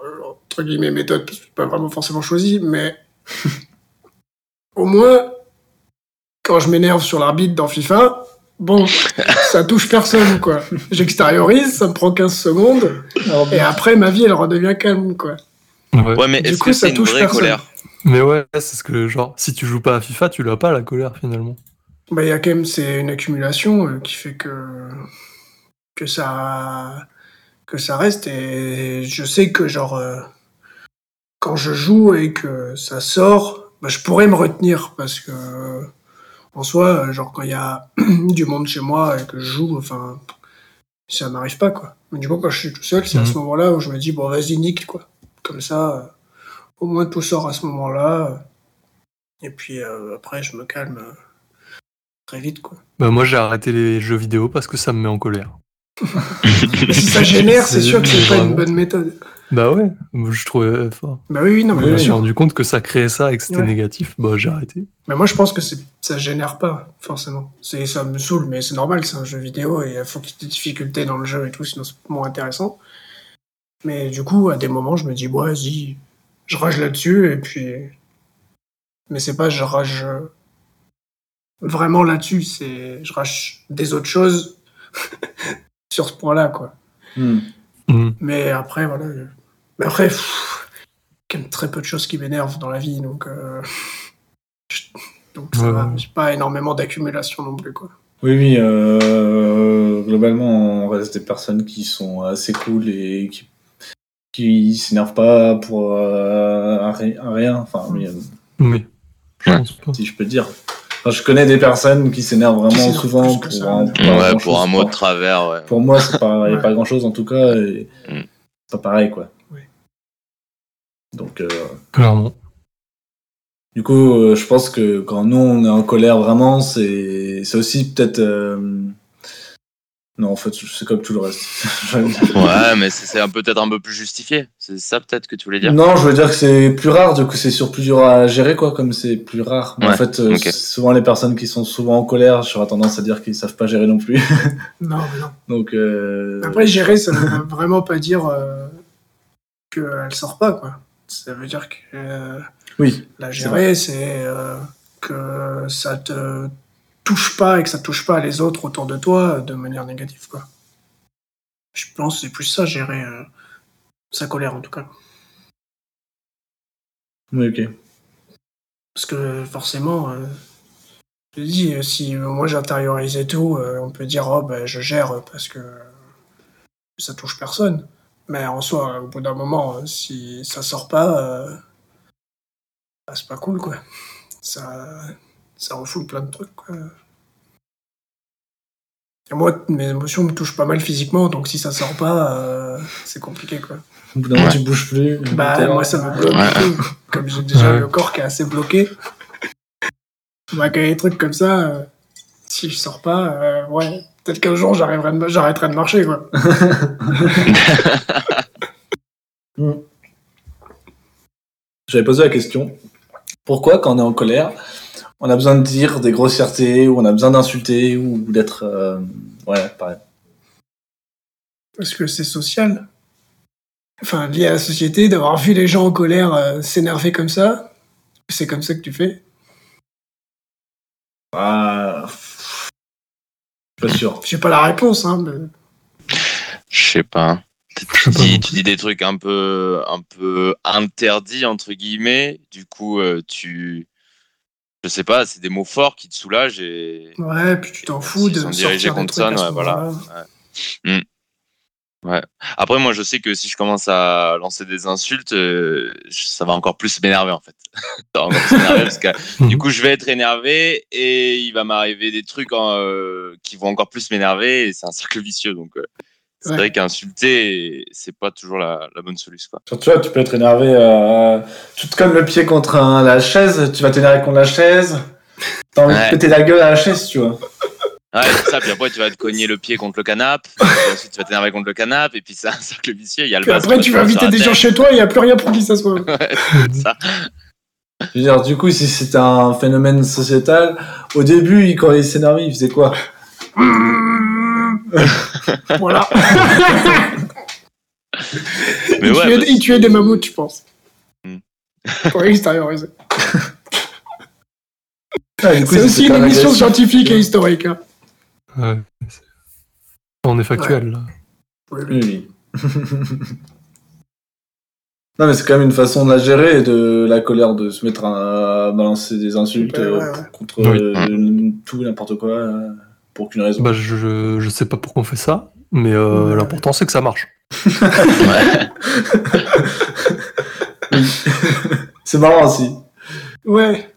entre guillemets méthode, parce que pas vraiment forcément choisi, mais au moins, quand je m'énerve sur l'arbitre dans FIFA, bon, ça touche personne, quoi. J'extériorise, ça me prend 15 secondes, et après, ma vie, elle redevient calme, quoi. Ouais. Ouais, mais Du est-ce coup, que ça c'est une vraie personne. colère? Mais ouais, c'est ce que, genre, si tu joues pas à FIFA, tu l'as pas la colère finalement. Bah, il y a quand même, c'est une accumulation euh, qui fait que, que ça, que ça reste, et je sais que, genre, euh, quand je joue et que ça sort, bah, je pourrais me retenir parce que, euh, en soi, genre, quand il y a du monde chez moi et que je joue, enfin, ça m'arrive pas, quoi. Mais du coup, quand je suis tout seul, c'est à Mhm. ce moment-là où je me dis, bon, vas-y, nique, quoi. Comme ça, euh, au moins tout sort à ce moment-là. Et puis, euh, après, je me calme euh, très vite, quoi. Bah, moi, j'ai arrêté les jeux vidéo parce que ça me met en colère. Si ça génère, c'est sûr que c'est pas une bonne méthode. Bah ouais, je trouvais fort. Bah oui, oui, non, mais Je me bien suis sûr. rendu compte que ça créait ça et que c'était Ouais. négatif. Bah, j'ai arrêté. Mais moi, je pense que ça génère pas, forcément. C'est, ça me saoule, mais c'est normal, c'est un jeu vidéo et il faut qu'il y ait des difficultés dans le jeu et tout, sinon c'est moins intéressant. Mais du coup, à des moments, je me dis, bon, vas-y, je rage là-dessus et puis. Mais c'est pas je rage euh, vraiment là-dessus, c'est je rage des autres choses sur ce point-là, quoi. Hmm. Hmm. Mais après, voilà. je- Mais après, pff, quand même très peu de choses qui m'énervent dans la vie, donc. euh, je- Donc ça Ouais, va. ouais. J'ai pas énormément d'accumulation non plus, quoi. Oui, oui, euh, globalement, on reste des personnes qui sont assez cool et qui, qui s'énervent pas pour euh, un ri- un rien, enfin, oui, euh, Oui. Je Ouais. pense pas. si je peux dire. Enfin, je connais des personnes qui s'énervent vraiment souvent pour, un, Ouais, pour mot de travers, ouais. Pour moi, c'est pas, y a Ouais. pas grand chose en tout cas, et Mm. c'est pas pareil, quoi. Oui. Donc, euh, Clairement. Du coup, euh, je pense que quand nous on est en colère vraiment, c'est c'est aussi peut-être. euh, Non, en fait, c'est comme tout le reste. Ouais, mais c'est peut-être un peu plus justifié. C'est ça peut-être que tu voulais dire non, je veux dire que c'est plus rare, du coup, c'est sur plus dur à gérer, quoi, comme c'est plus rare. Mais en fait, euh, souvent les personnes qui sont souvent en colère, j'aurais tendance à dire qu'ils savent pas gérer non plus. Non, mais non. Donc, euh, Après, gérer, ça veut vraiment pas dire euh, qu'elle sort pas, quoi. Ça veut dire que euh, oui, la gérer, c'est euh, que ça te touche pas et que ça touche pas les autres autour de toi de manière négative, quoi. Je pense que c'est plus ça, gérer euh, sa colère, en tout cas. oui, ok. Parce que forcément, euh, je te dis, euh, si moi j'intériorisais tout, euh, on peut dire, oh ben je gère parce que ça touche personne. Mais en soi, au bout d'un moment, si ça sort pas, bah, c'est pas cool quoi. Ça, ça refoule plein de trucs quoi. Et moi, mes émotions me touchent pas mal physiquement, donc si ça sort pas, euh, c'est compliqué quoi. Au bout d'un moment, Ouais. tu bouges plus. Bah, moi, ça me bloque. Ouais. Comme j'ai déjà Ouais. le corps qui est assez bloqué. Bah, quand il y a des trucs comme ça, euh, si je sors pas, euh, ouais, peut-être qu'un jour j'arriverai de- j'arrêterai de marcher, quoi. J'avais posé la question. Pourquoi, quand on est en colère, on a besoin de dire des grossièretés, ou on a besoin d'insulter, ou d'être... euh, Ouais, pareil. Parce que c'est social. Enfin, lié à la société, d'avoir vu les gens en colère euh, s'énerver comme ça, c'est comme ça que tu fais. Ah... Je suis pas sûr. J'ai pas la réponse, hein, mais... Je sais pas. Tu Je sais pas dis, tu dis des trucs un peu, un peu interdits, entre guillemets. Du coup, euh, tu. Je sais pas, c'est des mots forts qui te soulagent et. Ouais, puis tu t'en fous de sont dirigés contre ça, ouais, voilà. moment-là. Après, moi, je sais que si je commence à lancer des insultes, euh, ça va encore plus m'énerver, en fait. ça va encore plus m'énerver parce que du coup, je vais être énervé et il va m'arriver des trucs euh, qui vont encore plus m'énerver et c'est un cercle vicieux. Donc, euh, c'est Ouais. vrai qu'insulter, c'est pas toujours la, la bonne solution. Quoi. Surtout, tu vois, tu peux être énervé, euh, tu te colles le pied contre un- la chaise, tu vas t'énerver contre la chaise, t'as envie Ouais. de péter la gueule à la chaise, tu vois. Ouais, c'est ça. Puis après, tu vas te cogner le pied contre le canapé. Ensuite, tu vas t'énerver contre le canapé. Et puis, c'est un cercle vicieux. Il y a le Puis vase après, tu va vas te inviter des gens chez toi, il n'y a plus rien pour qui ça soit. Ça. Je veux dire, du coup, si c'était un phénomène sociétal, au début, quand il s'énervait, il faisait quoi? voilà. Mais il, ouais, tuait, bah, il tuait des mammouths, je pense. Hmm. Pour extérioriser. Ah, C'est aussi une émission scientifique et historique. hein. Ouais, On est factuel, là. Oui, oui. Non, mais c'est quand même une façon de la gérer, de la colère, de se mettre à balancer des insultes Ouais, ouais, euh, ouais. contre Oui. euh, tout, n'importe quoi, euh, pour qu'une raison. Bah, je, je, sais pas pourquoi on fait ça, mais euh, Ouais. l'important c'est que ça marche. c'est marrant aussi. Ouais.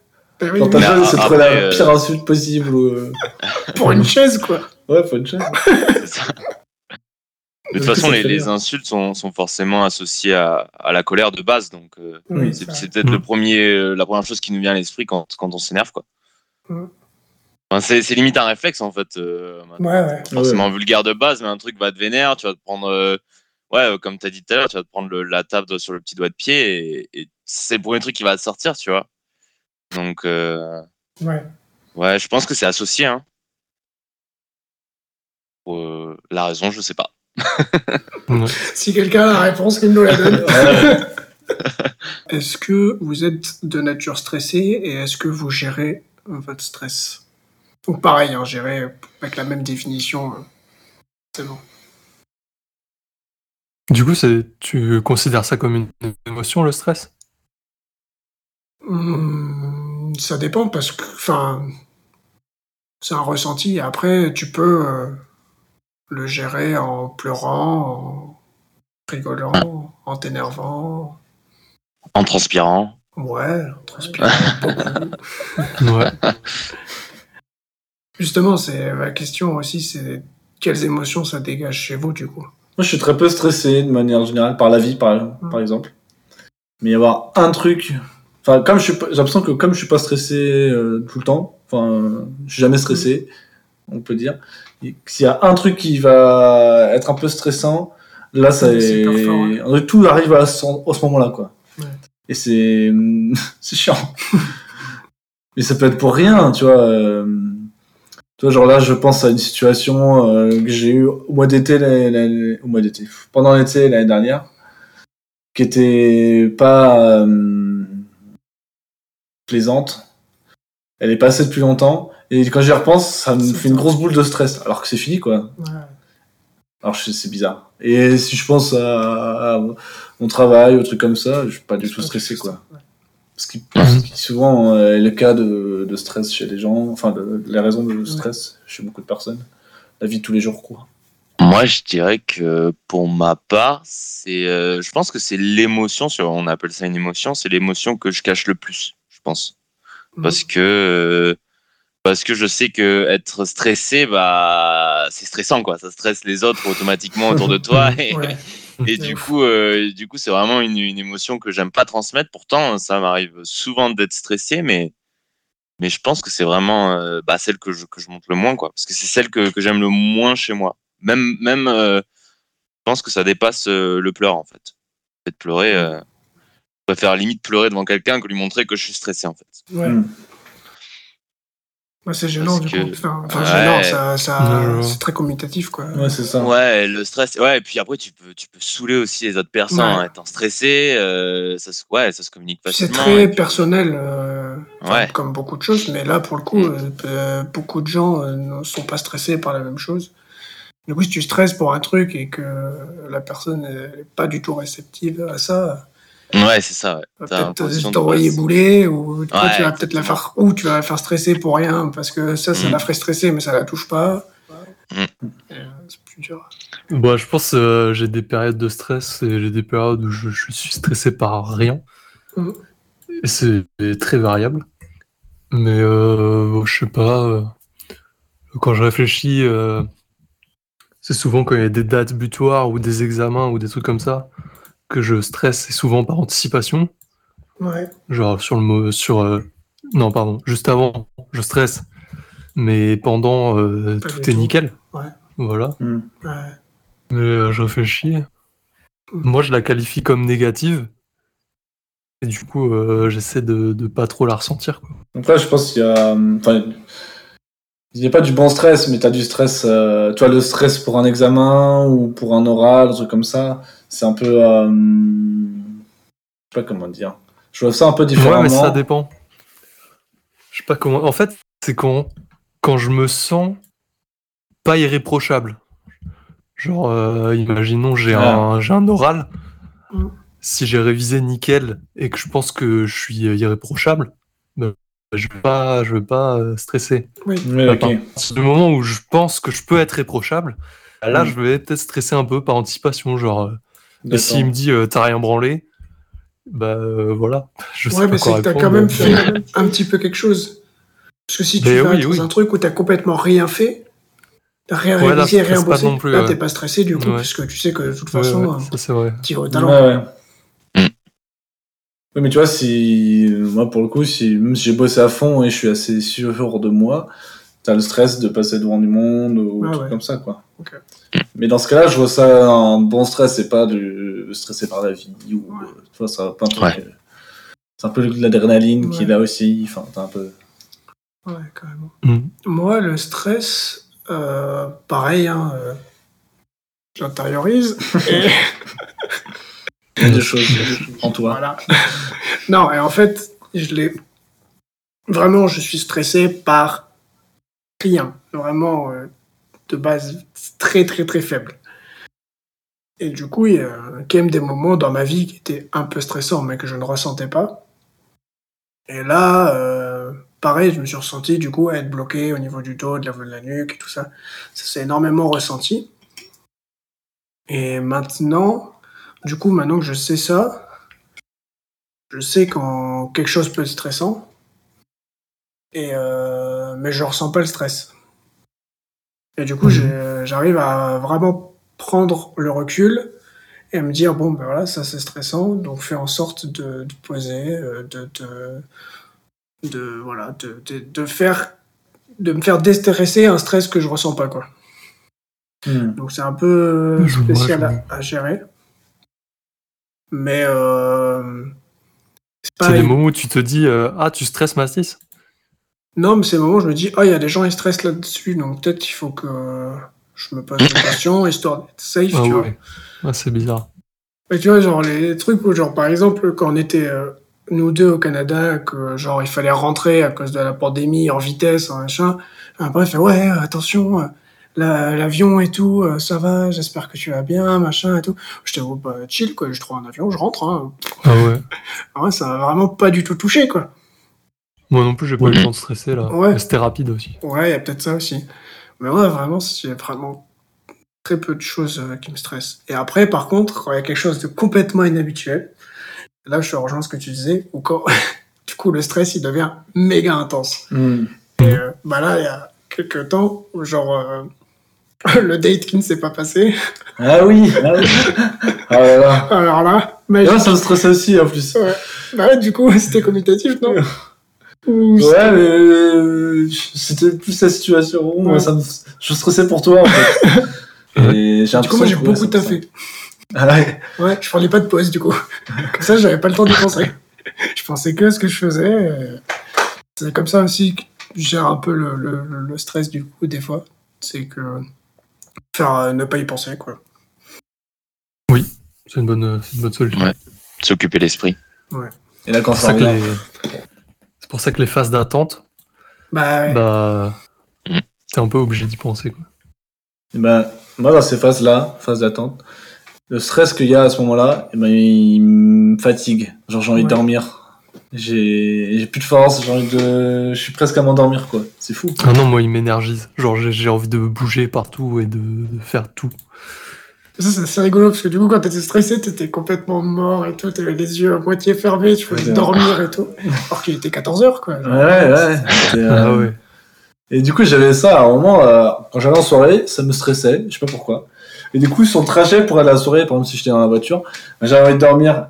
Oui, Quand t'as Mais fait, a- c'est trouver la euh, pire insulte possible. euh, pour une chaise, quoi. Ouais, faut une chaise. Ça. De toute façon, les, les insultes sont, sont forcément associées à, à la colère de base. Donc, euh, Oui, c'est c'est peut-être Mm. le premier, euh, la première chose qui nous vient à l'esprit quand, quand on s'énerve. quoi. Mm. Enfin, c'est c'est limite un réflexe, en fait. euh. Ouais, ouais. forcément vulgaire de base, mais un truc va te vénère, tu vas te prendre, euh, ouais, euh, comme tu as dit tout à l'heure, tu vas te prendre le- la table sur le petit doigt de pied et, et c'est le premier truc qui va te sortir, tu vois. Donc, euh, ouais. ouais, je pense que c'est associé. Hein. Pour, euh, la raison, je sais pas. Si quelqu'un a la réponse, qu'il nous la donne. Est-ce que vous êtes de nature stressée et est-ce que vous gérez votre stress? Ou pareil, hein, gérer avec la même définition. euh, C'est bon. Du coup, c'est- tu considères ça comme une émotion, le stress? Hmm, ça dépend parce que, enfin, c'est un ressenti. Après, tu peux euh, le gérer en pleurant, en rigolant, en t'énervant. En transpirant. Ouais, en transpirant beaucoup. Ouais. Justement, c'est la question aussi, c'est quelles émotions ça dégage chez vous, du coup? Moi, je suis très peu stressé de manière générale par la vie, par, par exemple. Mais y avoir un truc. Enfin, comme je suis, j'ai l'impression que comme je suis pas stressé euh, tout le temps, enfin, euh, je suis jamais stressé, on peut dire. S'il y a un truc qui va être un peu stressant, là, ça C'est est, fort, tout arrive à ce, à ce moment-là, quoi. Ouais. Et c'est, c'est chiant. Mais ça peut être pour rien, tu vois. euh, tu vois, genre là, je pense à une situation euh, que j'ai eue au mois d'été, au mois d'été, pendant l'été l'année dernière, qui était pas euh, plaisante. Elle est passée depuis longtemps, et quand j'y repense, ça me fait une grosse boule de stress, alors que c'est fini, quoi. Ouais. Alors c'est bizarre. Et si je pense à, à mon travail, ou trucs comme ça, je suis pas du tout stressé, quoi. Ce qui, ce qui souvent euh, est le cas de, de stress chez les gens, enfin, de, de la raison de stress chez beaucoup de personnes. La vie de tous les jours, quoi. Moi, je dirais que pour ma part, c'est, euh, je pense que c'est l'émotion, sur- on appelle ça une émotion, c'est l'émotion que je cache le plus, je pense. parce que euh, parce que je sais que être stressé bah c'est stressant quoi ça stresse les autres automatiquement autour de toi et, Ouais. Et De du coup euh, du coup c'est vraiment une, une émotion que j'aime pas transmettre pourtant ça m'arrive souvent d'être stressé mais mais je pense que c'est vraiment euh, bah, celle que je, que je monte le moins, quoi. Parce que c'est celle que, que j'aime le moins chez moi. Même, même euh, je pense que ça dépasse euh, le pleur, en fait. De pleurer, euh, je préfère limite pleurer devant quelqu'un que lui montrer que je suis stressé, en fait. Ouais. Mm. Ouais, c'est gênant, du coup. que- Enfin, enfin, Ouais. gênant, ça, ça, Ouais, c'est très commutatif, quoi. Ouais, c'est ça. Ouais, le stress. Ouais, et puis après, tu peux, tu peux saouler aussi les autres personnes Ouais. en étant stressé. euh, ça, se, ouais, ça se communique C'est facilement. très personnel, euh, comme beaucoup de choses, mais là, pour le coup, Mm. euh, beaucoup de gens euh, ne sont pas stressés par la même chose. Du coup, si tu stresses pour un truc et que la personne n'est pas du tout réceptive à ça, Ouais, c'est ça. Ouais. T'as peut-être t'envoyer bouler, ou toi, Ouais, tu vas peut-être la faire, ou tu vas la faire stresser pour rien, parce que ça, ça Mm. la ferait stresser, mais ça la touche pas. Mm. Euh, c'est plus dur. Bah, je pense que j'ai des périodes de stress et j'ai des périodes où je, je suis stressé par rien. Et c'est très variable. Mais euh, je sais pas. euh, quand je réfléchis, euh, c'est souvent quand il y a des dates butoirs ou des examens ou des trucs comme ça que je stresse et souvent par anticipation. Ouais. Genre sur le mot. Sur, euh, non, pardon. Juste avant, je stresse. Mais pendant, euh, tout est tout. nickel. Ouais. Voilà. Mm. Ouais. Mais euh, je réfléchis. Moi, je la qualifie comme négative. Et du coup, euh, j'essaie de, de pas trop la ressentir. Quoi. Donc là, je pense qu'il y a. euh, Enfin, il n'y a pas du bon stress, mais tu as du stress. euh, tu vois, le stress pour un examen ou pour un oral, un truc comme ça. C'est un peu. euh, je sais pas comment dire. Je vois ça un peu différemment. Ouais, mais ça dépend. Je sais pas comment. En fait, c'est quand, quand je me sens pas irréprochable. Genre, euh, imaginons, j'ai Ah. un, j'ai un oral. Mm. Si j'ai révisé nickel et que je pense que je suis irréprochable, ben, je vais pas, je vais pas euh, stresser. Oui, À ok. partir du moment où je pense que je peux être réprochable, là, Mm. je vais peut-être stresser un peu par anticipation. Genre, euh, et D'accord. s'il me dit euh, t'as rien branlé, bah euh, voilà. Je sais Ouais, pas mais c'est quoi que t'as quand même fait un petit peu quelque chose. Parce que si tu Mais fais oui, dans oui. un truc où t'as complètement rien fait, t'as rien Ouais, là, révisé, je rien bossé, là ouais. t'es pas stressé du coup, Ouais. puisque tu sais que de toute Ouais, façon, c'est vrai au Ouais, talent. ouais. Mm. Oui, mais tu vois, si. Moi, pour le coup, si même si j'ai bossé à fond et je suis assez sûr de moi, t'as le stress de passer devant du monde ou Ouais, un truc ouais. comme ça, quoi. Mais dans ce cas-là, je vois ça un bon stress et pas du stressé par la vie ou. Ouais. euh, Tu vois, ça va pas un truc. Ouais. euh, C'est un peu de l'adrénaline qui est là aussi. Enfin, t'as un peu. Ouais, carrément. Mm. Moi, le stress, euh, pareil, hein, euh, j'intériorise. et Il y a des choses en toi. voilà. non, et en fait, je l'ai. Vraiment, je suis stressé par rien. Vraiment, euh, de base, très, très, très faible. Et du coup, il y a quand même des moments dans ma vie qui étaient un peu stressants, mais que je ne ressentais pas. Et là, euh, pareil, je me suis ressenti du coup à être bloqué au niveau du dos, de la, de la nuque et tout ça. Ça s'est énormément ressenti. Et maintenant, du coup, maintenant que je sais ça, je sais quand quelque chose peut être stressant, et euh, mais je ressens pas le stress. Et du coup, Mhm. j'arrive à vraiment prendre le recul et me dire bon ben voilà ça c'est stressant donc fais en sorte de, de poser euh, de, de de voilà de, de, de faire de me faire déstresser un stress que je ressens pas quoi Hmm. donc c'est un peu Je vois, spécial à, à gérer mais euh, c'est pas des moments où tu te dis euh, ah tu stresses Mastis non mais c'est le moment où je me dis ah il y a des gens qui stressent là-dessus donc peut-être il faut que je me pose des questions histoire d'être safe Ah tu vois ouais. Ah, c'est bizarre. Mais tu vois, genre, les trucs où, genre, par exemple, quand on était, euh, nous deux au Canada, que, genre, il fallait rentrer à cause de la pandémie en vitesse, en machin, après, il fait, ouais, attention, l'avion et tout, euh, ça va, j'espère que tu vas bien, machin et tout. J'étais, oh, bah, chill, quoi, je trouve un avion, je rentre, hein. Ah ouais. Ah ouais, ça m'a vraiment pas du tout touché, quoi. Moi non plus j'ai pas eu le temps de stresser là. Ouais. C'était rapide aussi. Ouais, il y a peut-être ça aussi. Mais ouais, vraiment, c'est vraiment très peu de choses euh, qui me stressent. Et après, par contre, quand il y a quelque chose de complètement inhabituel, là, je te rejoins ce que tu disais, ou quand, du coup, le stress, il devient méga intense. Hmm. Et euh, bah là, il y a quelques temps, genre, euh, le date qui ne s'est pas passé. Ah oui, ah oui. Ah là là. Alors là, magique. là, ça me stressait aussi en plus. Ouais. Bah ouais, du coup, c'était commutatif, non Ou Ouais, mais euh, c'était plus la situation. Moi, Ouais. ça me... Je stressais pour toi, en fait. Et j'ai Du coup, moi, j'ai beaucoup taffé. Ah ouais. Ouais, je prenais pas de pause, du coup. Comme ça, j'avais pas le temps d'y penser. Je pensais que à ce que je faisais. et C'est comme ça aussi que je gère un peu le, le, le- le stress, du coup, des fois. C'est que faire euh, ne pas y penser, quoi. C'est une bonne, c'est une bonne solution. Ouais. S'occuper l'esprit. Et là, quand C'est ça pour, ça que revient, les... c'est pour ça que les phases d'attente, Bah, ouais. bah, Mm. t'es un peu obligé d'y penser. Quoi. eh ben, moi, dans ces phases-là, phases d'attente, le stress qu'il y a à ce moment-là, eh ben, il me fatigue. Genre, j'ai envie de Ouais. dormir. J'ai j'ai plus de force, j'ai envie de. Je suis presque à m'endormir, quoi. C'est fou. Ah non, moi, il m'énergise. Genre, j'ai j'ai envie de bouger partout et de, de faire tout. Ça, c'est assez rigolo, parce que du coup, quand t'étais stressé, t'étais complètement mort et tout, t'avais les yeux à moitié fermés, tu voulais Ouais. dormir et tout. Alors qu'il était 14h, quoi. Ouais, euh, Ah ouais. Et du coup, j'avais ça à un moment, euh, quand j'allais en soirée, ça me stressait, je sais pas pourquoi. Et du coup, sur le trajet pour aller à la soirée, par exemple, si j'étais dans la voiture, j'avais envie de dormir.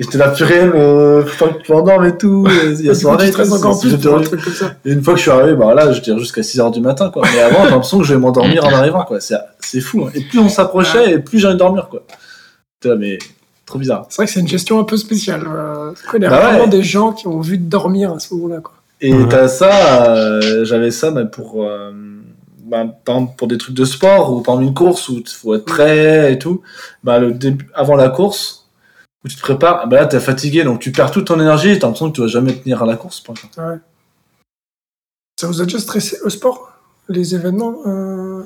Et j'étais là, purée, mais faut pas que tu m'endormes et tout. Il y a soirée, tout, encore c'est- plus pour un truc comme ça. Et une fois que je suis arrivé, bah là, je dirais jusqu'à 6h du matin, quoi. Mais avant, j'ai l'impression que je vais m'endormir en arrivant, quoi. C'est, c'est fou. hein. Et plus on s'approchait, et plus j'ai envie de dormir, quoi. Là, mais trop bizarre. C'est vrai que c'est une gestion un peu spéciale. Euh, je connais Bah ouais. vraiment des gens qui ont vu dormir à ce moment-là, quoi. Et Ouais. t'as ça, euh, j'avais ça bah, pour, euh, bah, par exemple, pour des trucs de sport ou par exemple une course où il faut être prêt et tout. Bah, le début, avant la course, où tu te prépares, bah là t'es fatigué donc tu perds toute ton énergie et t'as l'impression que tu vas jamais tenir à la course. Par exemple. Ça vous a déjà stressé au sport? Les événements euh,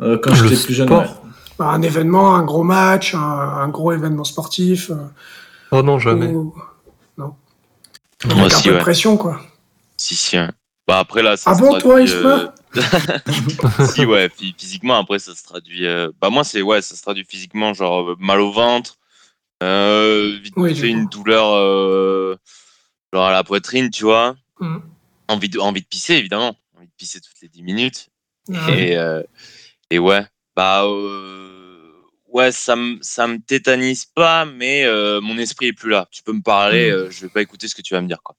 Euh, quand Le j'étais plus jeune. ouais. bah, Un événement, un gros match, un, un gros événement sportif euh, Oh non, jamais. ou- Non. Moi Avec un aussi, peu de ouais. pression, quoi. Si, si. Bah après là, ça Ah bon, toi, Isma? euh, Si, ouais, phy- physiquement, après ça se traduit. euh, Bah moi, c'est ouais, ça se traduit physiquement, genre mal au ventre, euh, vite Oui, fait je une douleur, euh, genre à la poitrine, tu vois. Mhm. Envie de, envie de pisser, évidemment. Envie de pisser toutes les 10 minutes. Ah. Et, euh, et ouais, bah euh, ouais, ça me ça me tétanise pas, mais mon esprit est plus là. Tu peux me parler, euh, je vais pas écouter ce que tu vas me dire quoi.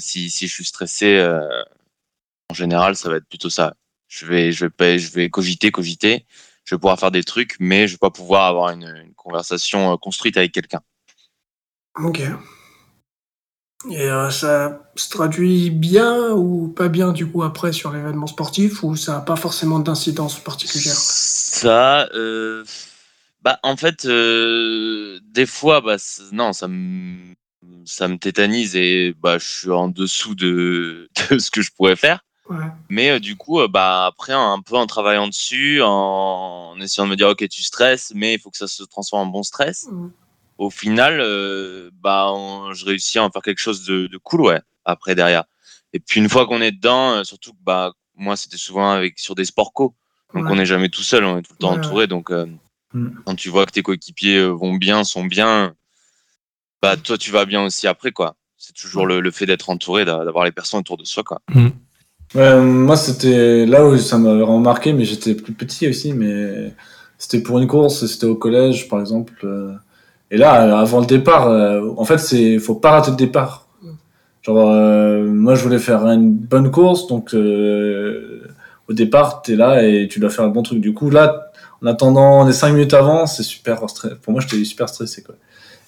Si si je suis stressé, en général, ça va être plutôt ça. Je vais je vais pas, je vais cogiter cogiter. Je vais pouvoir faire des trucs, mais je vais pas pouvoir avoir une, une conversation euh, construite avec quelqu'un. Ok. Et euh, ça se traduit bien ou pas bien, du coup, après sur l'événement sportif, ou ça n'a pas forcément d'incidence particulière? Ça, euh, bah en fait, euh, des fois, bah non, ça me ça me tétanise et bah je suis en dessous de, de ce que je pourrais faire. Ouais. Mais euh, du coup, euh, bah après, un peu en travaillant dessus, en, en essayant de me dire, ok, tu stresses, mais il faut que ça se transforme en bon stress. Au final, euh, bah on- je réussis à en faire quelque chose de, de cool, ouais. Après derrière. Et puis une fois qu'on est dedans, euh, surtout que bah moi c'était souvent avec sur des sports co. Donc Ouais. on n'est jamais tout seul, on est tout le temps Ouais, entouré. Donc euh, Mm. quand tu vois que tes coéquipiers vont bien, sont bien, bah toi tu vas bien aussi après quoi. C'est toujours le, le fait d'être entouré, d'a- d'avoir les personnes autour de soi quoi. Moi, c'était là où ça m'avait remarqué, mais j'étais plus petit aussi, mais c'était pour une course, c'était au collège, par exemple. euh, Et là, avant le départ, euh, en fait, c'est faut pas rater le départ. Genre, euh, moi, je voulais faire une bonne course, donc au départ, t'es là et tu dois faire un bon truc. Du coup, là, en attendant les 5 minutes avant, c'est super stress. Pour moi, j'étais super stressé, quoi.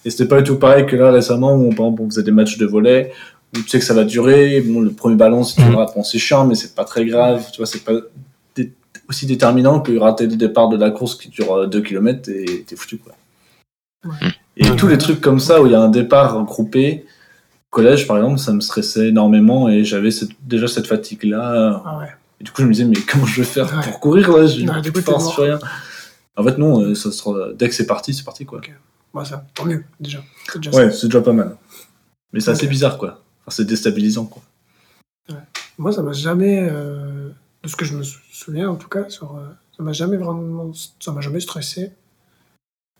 Et c'était pas du tout pareil que là, récemment, où exemple, on faisait des matchs de volley, où tu sais que ça va durer. Bon, le premier ballon, si tu le rates, bon, c'est chiant, mais c'est pas très grave. Tu vois, c'est pas dé- aussi déterminant que rater le départ de la course qui dure 2 km et t'es foutu, quoi. Ouais. Et Ouais. tous les trucs comme ça, où il y a un départ regroupé, au collège, par exemple, ça me stressait énormément et j'avais cette- déjà cette fatigue-là. Ah ouais. Et du coup, je me disais, mais comment je vais faire Ouais. pour courir là? J'ai plus de force, rien. En fait, non, euh, ça sera... dès que c'est parti, c'est parti, quoi. Bah, ça, tant mieux, déjà. C'est déjà Ouais, c'est déjà pas mal. Mais c'est assez bizarre, quoi. Enfin, c'est déstabilisant, quoi. Moi, ça m'a jamais, euh, de ce que je me sou- souviens en tout cas, sur, euh, ça m'a jamais vraiment, ça m'a jamais stressé.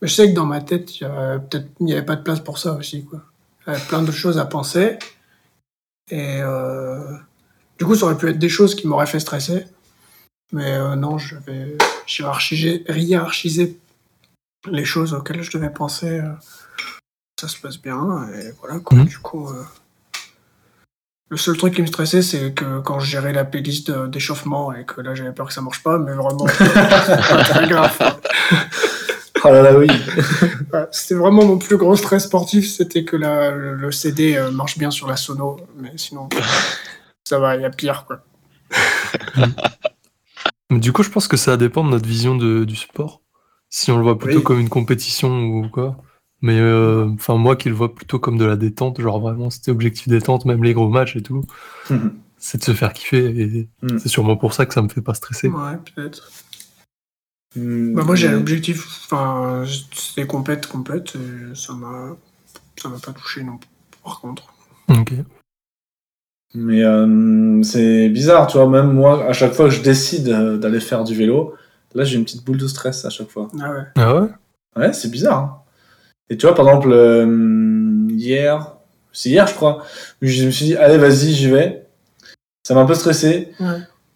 Mais je sais que dans ma tête, il y avait peut-être, il n'y avait pas de place pour ça aussi, quoi. Il y avait plein de choses à penser. Et euh, du coup, ça aurait pu être des choses qui m'auraient fait stresser. Mais euh, non, je vais hiérarchiser, les choses auxquelles je devais penser. ça se passe bien, et voilà, quoi. Mhm. Du coup, euh, Le seul truc qui me stressait, c'est que quand je gérais la playlist de- d'échauffement et que là j'avais peur que ça marche pas, mais vraiment, c'est pas très grave. Oh là là, oui. Ouais, C'était vraiment mon plus gros stress sportif, c'était que la, le, le CD euh, marche bien sur la sono, mais sinon, ça va, il y a pire, quoi. Mais du coup, je pense que ça dépend de notre vision de- du sport. Si on le voit plutôt Oui. comme une compétition ou quoi. Mais euh, enfin, moi qui le vois plutôt comme de la détente, genre vraiment, c'était objectif détente, même les gros matchs et tout, c'est de se faire kiffer. Et Mm. c'est sûrement pour ça que ça me fait pas stresser. Ouais, peut-être. Hmm, Bah, moi, j'ai un objectif, enfin, c'était complète, complète, ça m'a, ça m'a pas touché non plus, par contre. Ok. Mais euh, c'est bizarre, tu vois, même moi, à chaque fois que je décide euh, d'aller faire du vélo, là j'ai une petite boule de stress à chaque fois. Ah ouais. Ah ouais? Ouais, c'est bizarre. hein. Et tu vois, par exemple, euh, hier, c'est hier je crois, je me suis dit, allez vas-y, j'y vais. Ça m'a un peu stressé. Ouais.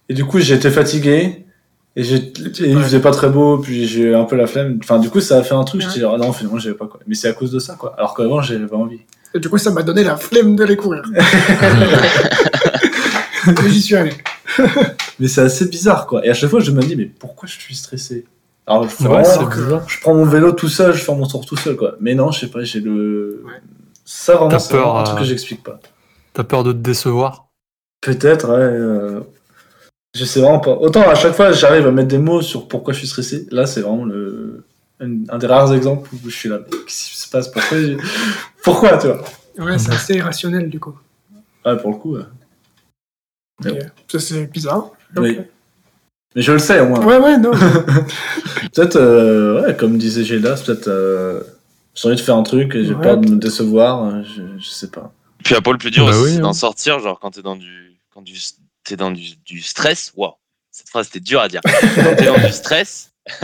Et du coup, j'étais fatigué. Et, j'ai- et il faisait pas très beau, puis j'ai eu un peu la flemme. Enfin, du coup, ça a fait un truc, je Ouais. me suis dit, ah non, finalement, j'avais pas quoi. Mais c'est à cause de ça, quoi. Alors qu'avant, j'avais pas envie. Et du coup, ça m'a donné la flemme de les courir. Mais j'y suis allé. Mais c'est assez bizarre, quoi. Et à chaque fois, je me dis, mais pourquoi je suis stressé? Alors, je, Ouais, c'est je prends mon vélo tout seul, je fais mon tour tout seul, quoi. Mais non, je sais pas, j'ai le. Ouais. Ça, vraiment, T'as c'est un truc euh, que j'explique pas. T'as peur de te décevoir? Peut-être, ouais. euh, Je sais vraiment pas. Autant à chaque fois, j'arrive à mettre des mots sur pourquoi je suis stressé. Là, c'est vraiment le... un, un des rares exemples où je suis là. Qu'est-ce qui se passe? Pourquoi Pourquoi, tu vois? Ouais, c'est assez irrationnel, du coup. Ouais, pour le coup. ouais. Ok. Ça, c'est bizarre. Oui. Mais je le sais, au moins. Ouais, ouais, non. Peut-être, euh, ouais, comme disait Géla, c'est peut-être. euh, J'ai envie de faire un truc et j'ai Ouais. peur de me décevoir. euh, Je, je sais pas. Puis après, le plus dur Bah oui, c'est d'en sortir, genre quand t'es dans du, quand du, t'es dans du, du stress. Waouh, cette phrase c'était dur à dire. quand t'es dans du stress,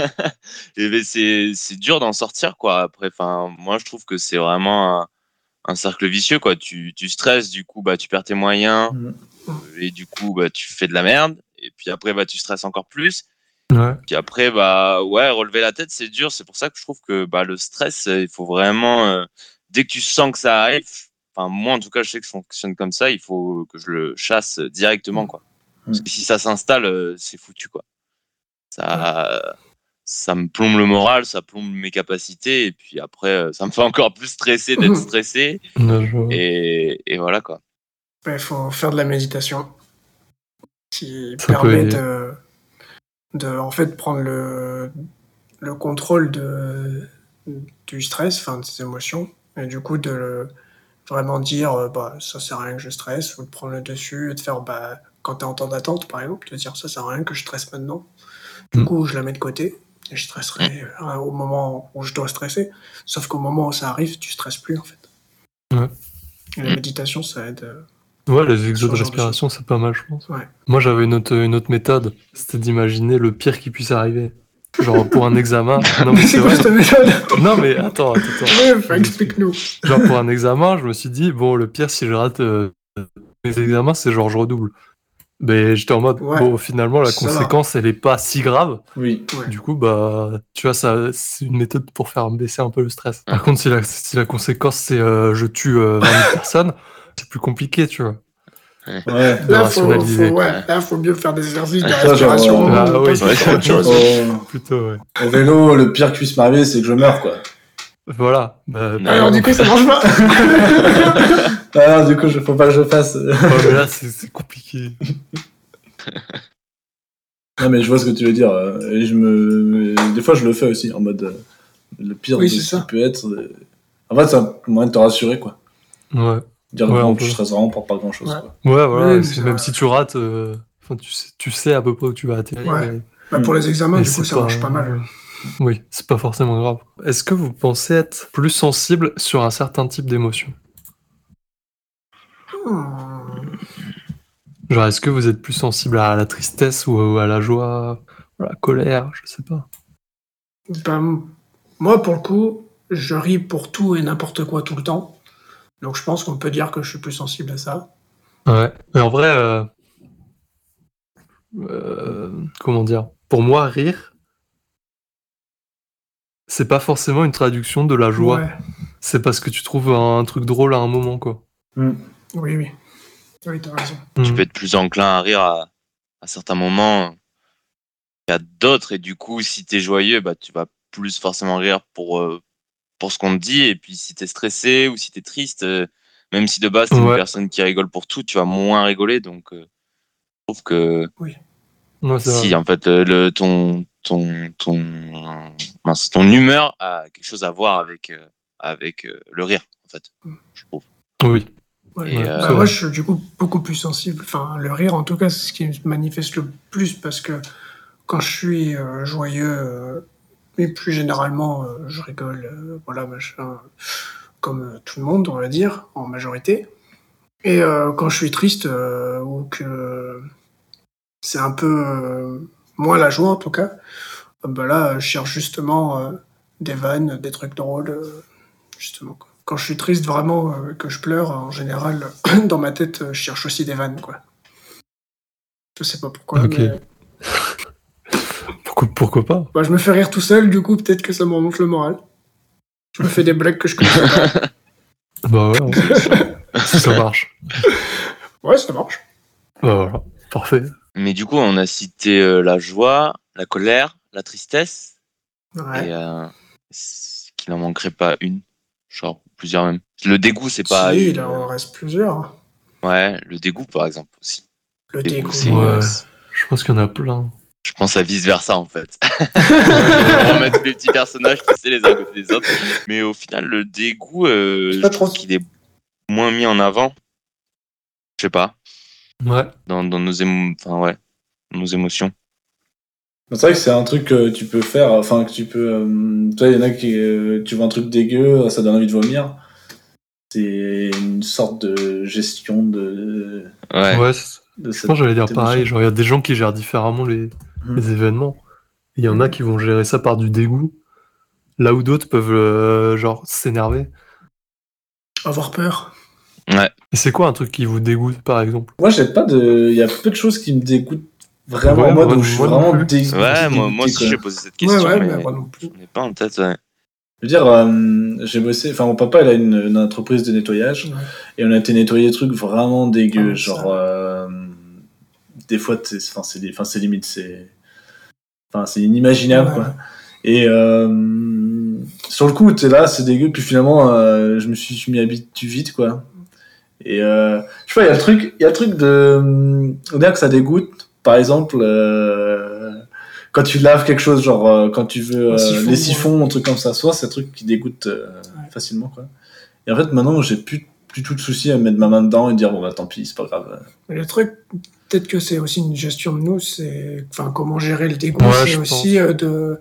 et ben c'est, c'est dur d'en sortir quoi. Après, enfin, moi je trouve que c'est vraiment un, un cercle vicieux quoi. Tu, tu stresses, du coup bah tu perds tes moyens Mhm. et du coup bah tu fais de la merde. Et puis après bah tu stresses encore plus. Ouais. Puis après, bah ouais, relever la tête, c'est dur. C'est pour ça que je trouve que bah, le stress, euh, il faut vraiment, euh, dès que tu sens que ça arrive, enfin moi en tout cas, je sais que je fonctionne comme ça, il faut que je le chasse directement, quoi. Parce que si ça s'installe, euh, c'est foutu, quoi. Ça, ça me plombe le moral, ça plombe mes capacités, et puis après, ça me fait encore plus stresser d'être stressé, et voilà, quoi. Il faut faire de la méditation qui Ça permet de, de en fait prendre le, le contrôle de, du stress, enfin de ses émotions, et du coup de le- vraiment dire euh, bah ça sert à rien que je stresse, ou de prendre le dessus et de faire bah quand t'es en temps d'attente par exemple, de dire ça sert à rien que je stresse maintenant. Du Mm. coup je la mets de côté et je stresserai euh, au moment où je dois stresser. Sauf qu'au moment où ça arrive, tu stresses plus en fait. Ouais. Et la méditation ça aide. Ouais, les exos de respiration, c'est pas mal, je pense. Ouais. Moi, j'avais une autre, une autre méthode, c'était d'imaginer le pire qui puisse arriver. Genre pour un examen. Non, mais C'est quoi cette méthode Non, mais attends, attends, explique-nous. Genre pour un examen, je me suis dit, bon, le pire si je rate euh, mes examens, c'est genre je redouble. Mais j'étais en mode, Ouais. bon, finalement, la Ça va. conséquence, elle est pas si grave. Oui. Ouais. Du coup, bah, tu vois, ça, c'est une méthode pour faire baisser un peu le stress. Par contre, si la, si la conséquence, c'est euh, je tue euh, 20 000 personnes, c'est plus compliqué, tu vois. Ouais. Là, faut, faut, ouais, là, faut mieux faire des exercices de Ça, genre, euh, ah oui, se autre chose. Au, Plutôt, ouais. au vélo, le pire qui puisse m'arriver, c'est que je meurs, quoi. Voilà. Bah, Non. bah, Alors, du coup, ça marche pas. Ah, du coup, je, faut pas que je fasse. ouais, mais là, c'est compliqué. non, mais je vois ce que tu veux dire. euh, Et je me... Des fois, je le fais aussi, en mode. euh, le pire Oui, de ce ça. qui peut être. En fait, c'est un moyen de te rassurer, quoi. Ouais. Dire Ouais, peu. tu stresses vraiment pour pas grand chose, Ouais. quoi. Ouais, voilà. Oui, même si tu rates, euh, enfin, tu, sais, tu sais à peu près où tu vas atterrir. Ouais. Bah, pour les examens, du coup, ça marche pas mal. Oui, c'est pas forcément grave. Est-ce que vous pensez être plus sensible sur un certain type d'émotion? Hmm. Genre, est-ce que vous êtes plus sensible à la tristesse ou à la joie, à la colère, je sais pas? Ben, moi, pour le coup, je ris pour tout et n'importe quoi tout le temps. Donc, je pense qu'on peut dire que je suis plus sensible à ça. Ouais. Mais en vrai, euh, euh, comment dire? Pour moi, rire, c'est pas forcément une traduction de la joie. Ouais. C'est parce que tu trouves un truc drôle à un moment, quoi. Oui, oui. Oui, t'as raison. Tu Mm. peux être plus enclin à rire à, à certains moments qu'à d'autres. Et du coup, si t'es joyeux, bah, tu vas plus forcément rire pour, euh, pour ce qu'on te dit. Et puis, si t'es stressé ou si t'es triste, euh, même si de base, t'es une personne qui rigole pour tout, tu vas moins rigoler. Donc, euh, je trouve que Ouais, c'est si, vrai. en fait, le, le- ton, ton, ton, mince, ton humeur a quelque chose à voir avec, euh, avec euh, le rire, en fait, je trouve. Oui. Ouais. Euh, Bah, moi, je suis du coup beaucoup plus sensible. Enfin, le rire, en tout cas, c'est ce qui me manifeste le plus parce que quand je suis euh, joyeux, euh, mais plus généralement, euh, je rigole, euh, voilà, machin, comme euh, tout le monde, on va dire, en majorité. Et quand je suis triste ou que c'est un peu moins la joie, en tout cas, bah là, je cherche justement des vannes, des trucs drôles, justement. Quoi. Quand je suis triste vraiment, que je pleure, en général, dans ma tête, je cherche aussi des vannes, quoi. Je sais pas pourquoi, mais Pourquoi, pourquoi pas bah, je me fais rire tout seul, du coup, peut-être que ça me remonte le moral. Je me fais des blagues que je connais pas. Bah ouais, si ça marche. Ouais, ça marche. Bah voilà, parfait. Mais du coup, on a cité euh, la joie, la colère, la tristesse. Ouais. Et euh, qu'il en manquerait pas une Genre plusieurs même. Le dégoût, c'est pas. si, une- il en reste plusieurs. Ouais, le dégoût par exemple aussi. Le Dégoût, dégoût. Ouais. Je pense qu'il y en a plein. Je pense à vice versa en fait. on met tous les petits personnages, tu sais, les uns côté des autres. Mais au final, le dégoût, euh, je trop- qu'il est moins mis en avant. Je sais pas. Ouais. Dans, dans nos, émo- enfin, ouais, nos émotions. C'est vrai que c'est un truc que tu peux faire, enfin que tu peux. euh, tu vois, il y en a qui. euh, tu vois un truc dégueu, ça donne envie de vomir. C'est une sorte de gestion de. Ouais. Ouais, c'est- de je pense que j'allais dire pareil. Genre, il y a des gens qui gèrent différemment les, Les événements. Il y en a qui vont gérer ça par du dégoût. Là où d'autres peuvent, euh, genre, s'énerver. Avoir peur. Et c'est quoi un truc qui vous dégoûte, par exemple? Moi, j'ai pas de. Il y a peu de choses qui me dégoûtent vraiment Ouais, moi- où je suis vraiment dégoûté. Ouais, moi, moi aussi j'ai posé cette question, ouais, ouais, mais mais moi non plus. je n'ai pas en tête. ouais. Je veux dire, euh, j'ai bossé. Enfin, mon papa, il a une, une entreprise de nettoyage. Ouais. Et on a été nettoyer des trucs vraiment dégueux. Ah, genre, euh, des fois, c'est limite, c'est. Enfin, c'est inimaginable, Ouais. quoi. Et euh, sur le coup, t'es là, c'est dégueu. Puis finalement, euh, je me suis, je m'y habitue vite, quoi. Et euh, je sais pas, il y a le truc, il y a le truc de. On dirait que ça dégoûte. Par exemple, quand tu laves quelque chose, genre quand tu veux siphon, les siphons, un truc comme ça, soit c'est un truc qui dégoûte Ouais. facilement, quoi. Et en fait, maintenant, j'ai plus, plus tout de souci à mettre ma main dedans et dire bon bah tant pis, c'est pas grave. Mais le truc, peut-être que c'est aussi une gestion de nous, c'est enfin comment gérer le dégoût, Ouais, c'est aussi euh, de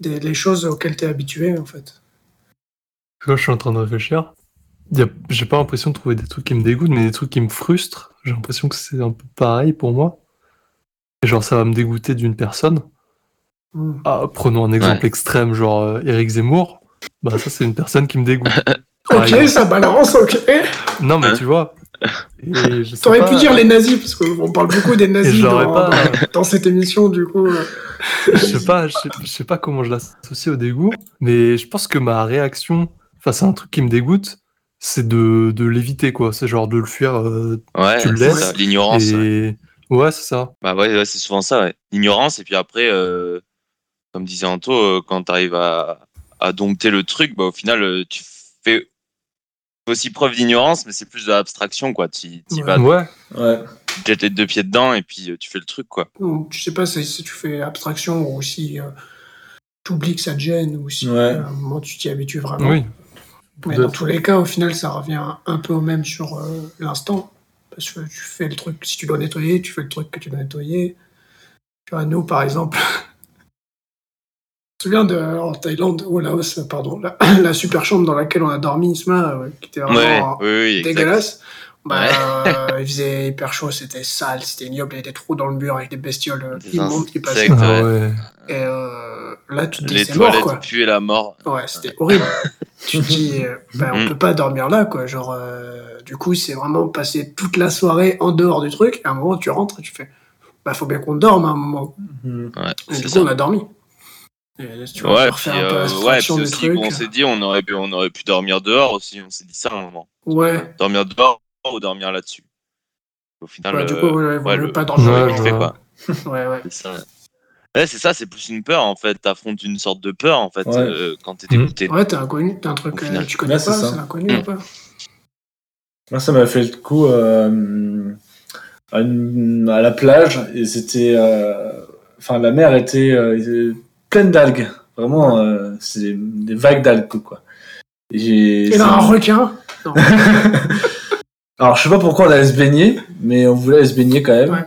des les choses auxquelles tu es habitué en fait. Vois, je suis en train de réfléchir. J'ai pas l'impression de trouver des trucs qui me dégoûtent, mais des trucs qui me frustrent. J'ai l'impression que c'est un peu pareil pour moi. Et genre, ça va me dégoûter d'une personne. Hmm. Ah, prenons un exemple extrême, genre euh, Eric Zemmour. Bah, ça, c'est une personne qui me dégoûte. Ok, exemple. ça balance, ok. Non, mais Hein tu vois. T'aurais pas, pu dire les nazis, parce qu'on parle beaucoup des nazis dans, pas- dans- dans cette émission, du coup. euh. je sais pas, je sais, je sais pas comment je l'associe au dégoût, mais je pense que ma réaction face à un truc qui me dégoûte, c'est de, de l'éviter, quoi. C'est genre de le fuir. euh, Ouais, Tu le c'est laisses ça, l'ignorance. ouais. et... Ouais, c'est ça. Bah ouais, ouais, c'est souvent ça, ouais. L'ignorance, et puis après, euh, comme disait Anto, euh, quand tu arrives à, à dompter le truc, bah au final, euh, tu fais aussi preuve d'ignorance, mais c'est plus de l'abstraction, quoi. Tu y Ouais. vas, Ouais, Ouais. tu jettes les deux pieds dedans, et puis euh, tu fais le truc, quoi. Ou, je sais pas si, si tu fais abstraction ou si euh, tu oublies que ça te gêne ou si Ouais. euh, à un moment tu t'y habitues vraiment. oui. Mais dans tous les cas, au final, ça revient un peu au même sur euh, l'instant. Parce que tu fais le truc, si tu dois nettoyer, tu fais le truc que tu dois nettoyer. Tu vois, nous, par exemple, me souviens de, en Thaïlande, ou au Laos, pardon, la, la super chambre dans laquelle on a dormi, Isma, euh, qui était Ouais, vraiment oui, oui, exact. dégueulasse. Bah, euh, il faisait hyper chaud, c'était sale, c'était ignoble, il y avait des trous dans le mur avec des bestioles euh, Des immondes qui passaient. Ah Ouais. Et euh, là, tu te dis, Les c'est mort, quoi. la mort. Ouais, c'était horrible. tu te dis, euh, ben, on Mm. peut pas dormir là, quoi. Genre, euh, du coup, c'est vraiment passer toute la soirée en dehors du truc. Et à un moment, tu rentres et tu fais, bah, faut bien qu'on dorme à un moment. Ouais, Et du coup, ça. on a dormi. Tu vois, Ouais, on puis, un peu euh, ouais, puis aussi, truc. on s'est dit, on aurait, pu, on aurait pu dormir dehors aussi, on s'est dit ça à un moment. Ouais, Dormir dehors ou dormir là-dessus. Au final, Ouais, du euh, coup, ouais, vaut ouais, mieux le- pas dans Ouais, le fait, quoi. Ouais, ouais. C'est ça. Ouais, c'est ça, c'est plus une peur en fait. T'affrontes une sorte de peur en fait Ouais. euh, quand t'es dégoûté. Ouais, t'es inconnu, t'as un truc que tu connais Ouais, c'est pas, ça. c'est l'inconnu Mm. un peu. Moi, ça m'a fait le coup euh, à, une- à la plage et c'était. euh, Enfin, la mer était, euh, était pleine d'algues. Vraiment, euh, c'est des, des vagues d'algues, quoi. Et j'ai- Et là, un requin. Non. Alors, je sais pas pourquoi on allait se baigner, mais on voulait aller se baigner quand même. Ouais.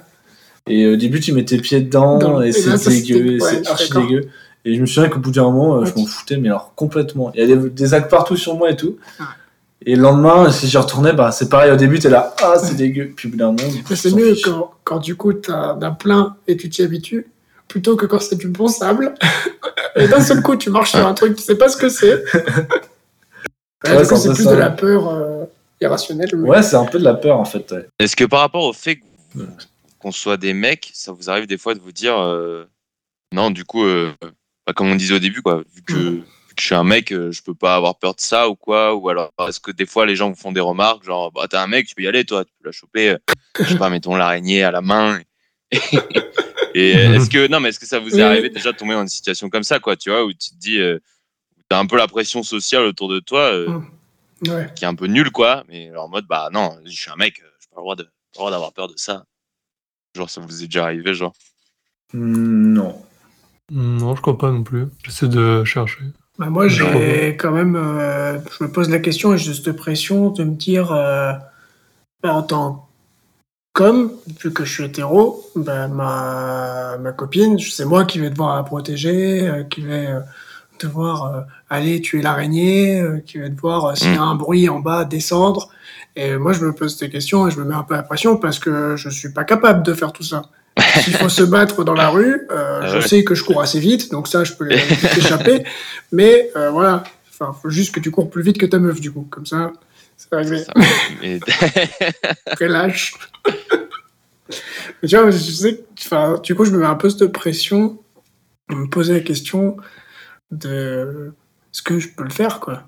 Et au début, tu mets tes pieds dedans Dans- et et c'est là, ça, dégueu, ouais, c'est archi d'accord. dégueu. Et je me souviens qu'au bout d'un moment, euh, je m'en foutais, mais alors complètement. Il y a des, des algues partout sur moi et tout. Et le lendemain, si j'y retournais, bah, c'est pareil. Au début, t'es là, ah, c'est dégueu. Puis au bout d'un moment, c'est t'en mieux quand, quand du coup t'as as plein et tu t'y habitues, plutôt que quand c'est du bon sable. et d'un seul coup, tu marches sur un truc, tu sais pas ce que c'est. Ouais, c'est un c'est peu plus ça. de la peur euh, irrationnelle. mais- Ouais, c'est un peu de la peur en fait. ouais. Est-ce que par rapport au fait qu'on soit des mecs, ça vous arrive des fois de vous dire euh, non, du coup, euh, bah, comme on disait au début, quoi, vu que, Mm. vu que je suis un mec, je peux pas avoir peur de ça ou quoi, ou alors est-ce que des fois les gens vous font des remarques genre bah t'es un mec, tu peux y aller, toi, tu peux la choper, je sais pas, mettons l'araignée à la main. Et, euh, est-ce que non, mais est-ce que ça vous est arrivé déjà de tomber dans une situation comme ça, quoi, tu vois, où tu te dis, euh, t'as un peu la pression sociale autour de toi. euh, Mm. Ouais. qui est un peu nul, quoi. Mais alors, en mode, bah non, je suis un mec, euh, j'ai pas le droit de- pas le droit d'avoir peur de ça. Genre, ça vous est déjà arrivé, genre? Hmm, non. Non, je crois pas non plus. J'essaie de chercher. Bah, moi, j'ai quand même. euh, je me pose la question et j'ai cette pression de me dire, euh, bah, en tant qu'homme, vu que je suis hétéro, bah, ma, ma copine, c'est moi qui vais devoir la protéger, euh, qui vais euh, devoir euh, aller tuer l'araignée, euh, qui vais devoir, euh, s'il y a un bruit en bas, descendre. Et moi, je me pose ces questions et je me mets un peu la pression parce que je suis pas capable de faire tout ça. S'il faut se battre dans la rue, euh, Ah je sais que je cours assez vite, donc ça, je peux l'échapper. Mais euh, voilà, enfin, faut juste que tu cours plus vite que ta meuf, du coup. Comme ça, c'est réglé. Ça. Mais- Relâche. Mais tu vois, je sais, que- enfin, du coup, je me mets un peu cette pression de me poser la question de est-ce que je peux le faire, quoi.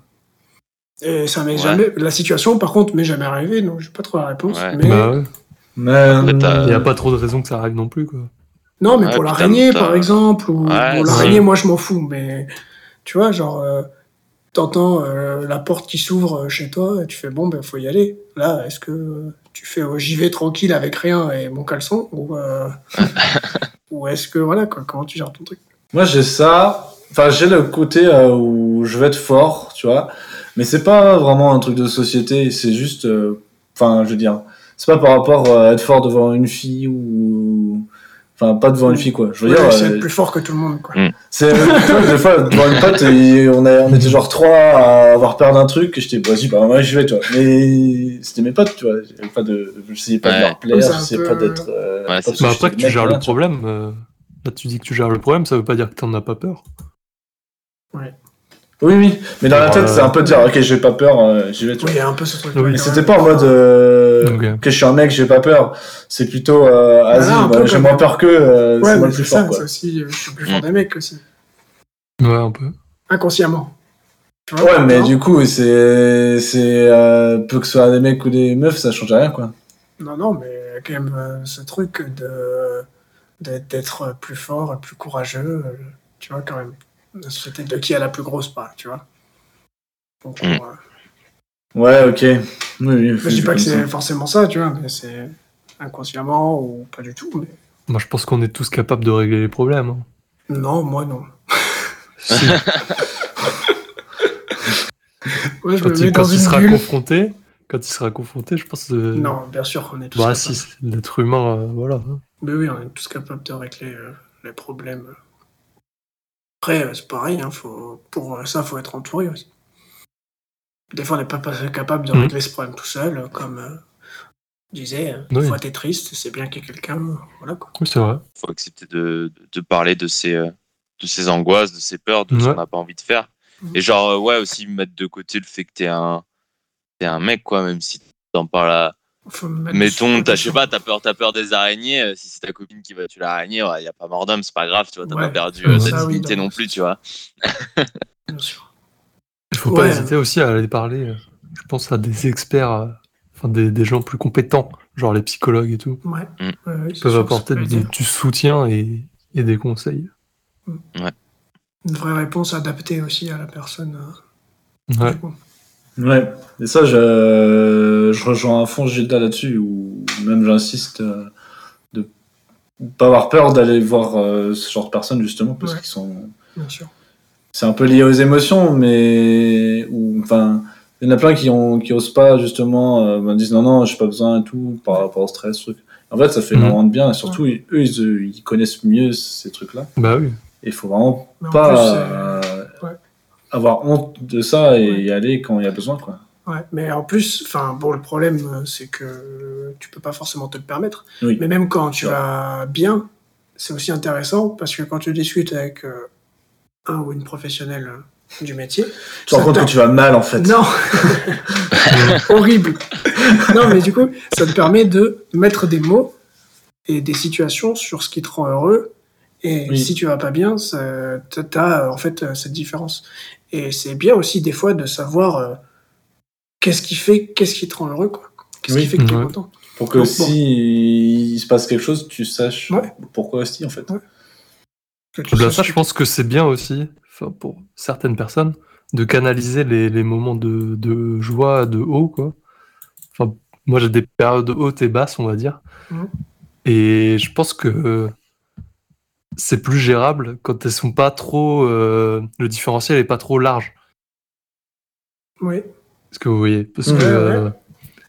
Et ça m'est Ouais. jamais. La situation, par contre, m'est jamais arrivée, donc j'ai pas trop la réponse. Ouais. Mais Bah ouais. Mais Il n'y a pas trop de raisons que ça arrive non plus, quoi. Non, mais Ouais, pour l'araignée, par exemple, ou c'est- l'araignée, moi, je m'en fous, mais tu vois, genre, euh, t'entends euh, la porte qui s'ouvre euh, chez toi, et tu fais bon, ben, faut y aller. Là, est-ce que tu fais oh, j'y vais tranquille avec rien et mon caleçon, ou, euh, ou est-ce que, voilà, quoi, comment tu gères ton truc? Moi, j'ai ça. Enfin, j'ai le côté euh, où je veux être fort, tu vois. Mais c'est pas vraiment un truc de société. C'est juste. euh, Enfin, je veux dire. C'est pas par rapport à être fort devant une fille ou. Enfin, pas devant une fille, quoi. Je veux Ouais, dire. c'est euh, être plus fort que tout le monde, quoi. C'est tu vois, des fois devant une pote, et on, a- on était genre trois à avoir peur d'un truc. Et j'étais, vas-y, bah moi j'y vais, tu vois. Mais c'était mes potes, tu vois. J'avais pas de, j'essayais pas de Ouais. leur plaire, Ouais, c'est j'essayais peu- pas d'être. euh, Ouais, pas c'est Bah que après que tu mec, gères le problème, euh, là tu dis que tu gères le problème, ça veut pas dire que t'en as pas peur. Oui, oui. Mais dans la tête, euh, c'est un peu de dire, ok, j'ai pas peur, euh, j'y vais, tu Oui, vois. il y a un peu ce truc. Oui, Mais c'était pas en mode euh, Ok. que je suis un mec, j'ai pas peur. C'est plutôt euh, un bah, peu j'ai moins peur que euh, Ouais, c'est moi mais le plus ça, fort quoi. aussi, euh, je suis plus fort des mecs aussi. Ouais, un peu. Inconsciemment. Ouais, mais du coup, c'est c'est euh, peu que ce soit des mecs ou des meufs, ça change rien quoi. Non, non, mais quand même, euh, ce truc de de- d'être plus fort, plus courageux, euh, tu vois, quand même. La société de qui a la plus grosse part, tu vois. Donc, Mm. euh, Ouais, ok. Oui, je dis pas que c'est forcément ça, tu vois, mais c'est inconsciemment ou pas du tout. Mais... Moi je pense qu'on est tous capables de régler les problèmes. hein. Non, moi non. Je quand me il, mets quand dans il une sera confronté, quand il sera confronté, je pense que. Non, bien sûr, on est tous Bah capables. si, l'être humain, euh, voilà. hein. Mais oui, on est tous capables de régler euh, les problèmes. Après, euh, c'est pareil, hein, faut, pour euh, ça, faut être entouré aussi. Des fois, on n'est pas, capable de Mhm. régler ce problème tout seul, euh, comme euh, je disais, Oui. des fois, t'es triste, c'est bien qu'il y ait quelqu'un, voilà quoi. Oui, c'est vrai. faut accepter de, de, parler de ses, de ses angoisses, de ses peurs, de ce qu'on n'a pas envie de faire. Mhm. Et genre, ouais, aussi mettre de côté le fait que t'es un, t'es un mec, quoi, même si t'en parles à. Mettons, t'as, je sais pas, t'as peur, t'as peur des araignées, euh, si c'est ta copine qui va tuer l'araignée, il y a pas mort d'homme, c'est pas grave, tu vois, t'as Ouais. pas perdu Ouais. euh, ta dignité non, plus, tu vois. Bien sûr. Il faut Ouais. pas hésiter aussi à aller parler, euh, je pense, à des experts, euh, enfin des, des gens plus compétents genre les psychologues et tout, Ouais. Mm. C'est peuvent apporter du, soutien et, et des conseils. Une vraie réponse adaptée aussi à la personne. euh, Ouais. Ouais, et ça, je, je rejoins à fond Gilda là-dessus, ou même j'insiste euh, de pas avoir peur d'aller voir euh, ce genre de personnes, justement, parce Ouais. qu'ils sont. Bien sûr. C'est un peu lié aux émotions, mais. Ou, enfin, il y en a plein qui, ont, qui osent pas, justement, euh, me disent non, non, j'ai pas besoin et tout, par rapport au stress, truc. En fait, ça fait Mhm. énormément de bien, et surtout, eux, ils, ils connaissent mieux ces trucs-là. Bah oui. Et il faut vraiment Mais en pas plus, c'est- euh, ouais. Avoir honte de ça et Ouais. y aller quand il y a besoin, quoi. Ouais, mais en plus, enfin, bon, le problème, euh, c'est que tu peux pas forcément te le permettre. Oui. Mais même quand tu Ouais. vas bien, c'est aussi intéressant parce que quand tu discutes avec euh, un ou une professionnelle euh, du métier, Tu te rends compte que tu vas mal, en fait. non, horrible. non, mais du coup, ça te permet de mettre des mots et des situations sur ce qui te rend heureux. Et Oui. si tu vas pas bien, t'as t'as, euh, en fait euh, cette différence. Et c'est bien aussi des fois de savoir euh, qu'est-ce qui fait, qu'est-ce qui te rend heureux, quoi. Qu'est-ce Oui. qui fait que tu es Ouais. content. Pour que Donc, si il se passe quelque chose, tu saches Ouais. pourquoi aussi, en fait. Ouais. Tu saches ça, je pense que c'est bien aussi, enfin, pour certaines personnes, de canaliser les, les moments de, de joie, de haut, quoi. Enfin, moi, j'ai des périodes hautes et basses, on va dire. Mhm. Et je pense que euh, c'est plus gérable quand elles sont pas trop. euh, le différentiel est pas trop large. Oui. Est-ce que vous voyez? Parce Ouais, que ouais. euh,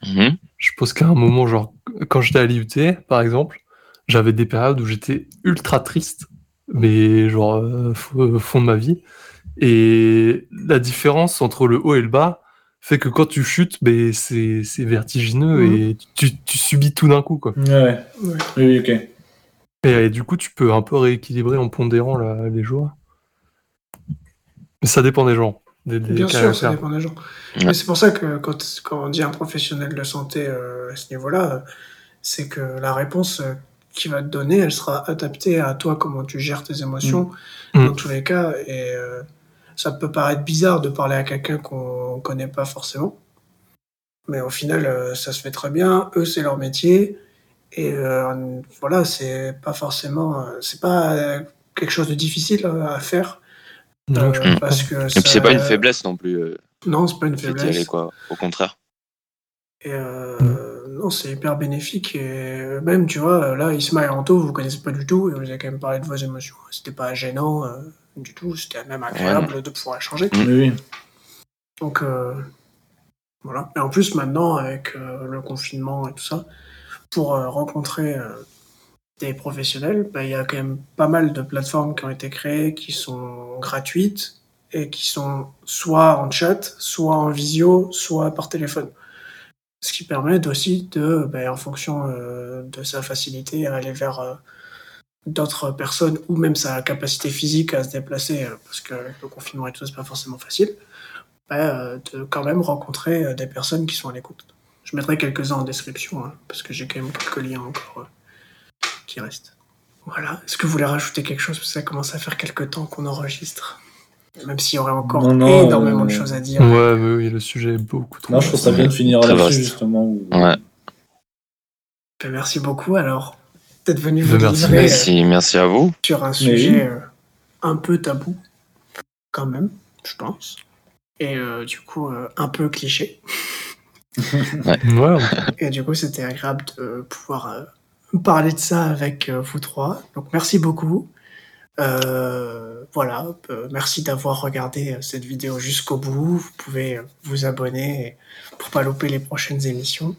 Mhm. je pense qu'à un moment, genre, quand j'étais à l'IUT, par exemple, j'avais des périodes où j'étais ultra triste, mais genre, euh, au fond de ma vie. Et la différence entre le haut et le bas fait que quand tu chutes, ben, c'est vertigineux Mhm. et tu, tu subis tout d'un coup, quoi. Ouais, ouais. Oui, ok. Et, et du coup, tu peux un peu rééquilibrer en pondérant la- les joies. Mais ça dépend des gens. Des, des Bien sûr, ça dépend des gens. Ouais. Mais c'est pour ça que quand, quand on dit un professionnel de santé euh, à ce niveau-là, euh, c'est que la réponse euh, qu'il va te donner, elle sera adaptée à toi, comment tu gères tes émotions, Mm. dans tous les cas. Et euh, ça peut paraître bizarre de parler à quelqu'un qu'on connaît pas forcément. Mais au final, euh, ça se fait très bien. Eux, c'est leur métier. Et euh, voilà, c'est pas forcément, euh, c'est pas euh, quelque chose de difficile à faire. Non, euh, parce que Et puis c'est pas une faiblesse non plus. Non, c'est pas une faiblesse. aller, quoi. Au contraire. Et euh, non, c'est hyper bénéfique. Et même, tu vois, là, Isma et Anto, vous connaissez pas du tout, et vous avez quand même parlé de vos émotions. C'était pas gênant euh, du tout, c'était même agréable de pouvoir échanger. Oui, oui. Donc, euh, voilà. Et en plus, maintenant, avec euh, le confinement et tout ça, pour euh, rencontrer euh, des professionnels, bah, il y a quand même pas mal de plateformes qui ont été créées, qui sont gratuites et qui sont soit en chat, soit en visio, soit par téléphone. Ce qui permet aussi de, bah, en fonction euh, de sa facilité, à aller vers d'autres personnes ou même sa capacité physique à se déplacer, parce que le confinement et tout c'est pas forcément facile bah, de quand même rencontrer des personnes qui sont à l'écoute. Je mettrai quelques-uns en description, hein, parce que j'ai quand même quelques liens encore euh, qui restent. Voilà. Est-ce que vous voulez rajouter quelque chose? Parce que ça commence à faire quelques temps qu'on enregistre. Même s'il y aurait encore Non, non, énormément euh, de choses à dire. Ouais, mais oui, le sujet est beaucoup trop. Non, je trouve ça bien de finir là-dessus, vaste. justement. où- Ouais. Ben, Merci beaucoup alors d'être venu Ben, vous merci. livrer euh, Merci, merci à vous. sur un sujet oui. euh, un peu tabou, quand même, je pense. Et euh, du coup, euh, un peu cliché. Ouais, Et du coup, c'était agréable de pouvoir euh, parler de ça avec euh, vous trois. Donc, merci beaucoup. Euh, voilà, euh, merci d'avoir regardé cette vidéo jusqu'au bout. Vous pouvez vous abonner pour pas louper les prochaines émissions.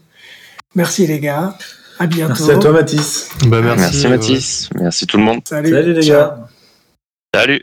Merci les gars. À bientôt. Merci à toi, Mathis. bah merci. Merci, euh, Mathis. Merci tout le monde. Salut. Salut les Ciao. gars. Salut.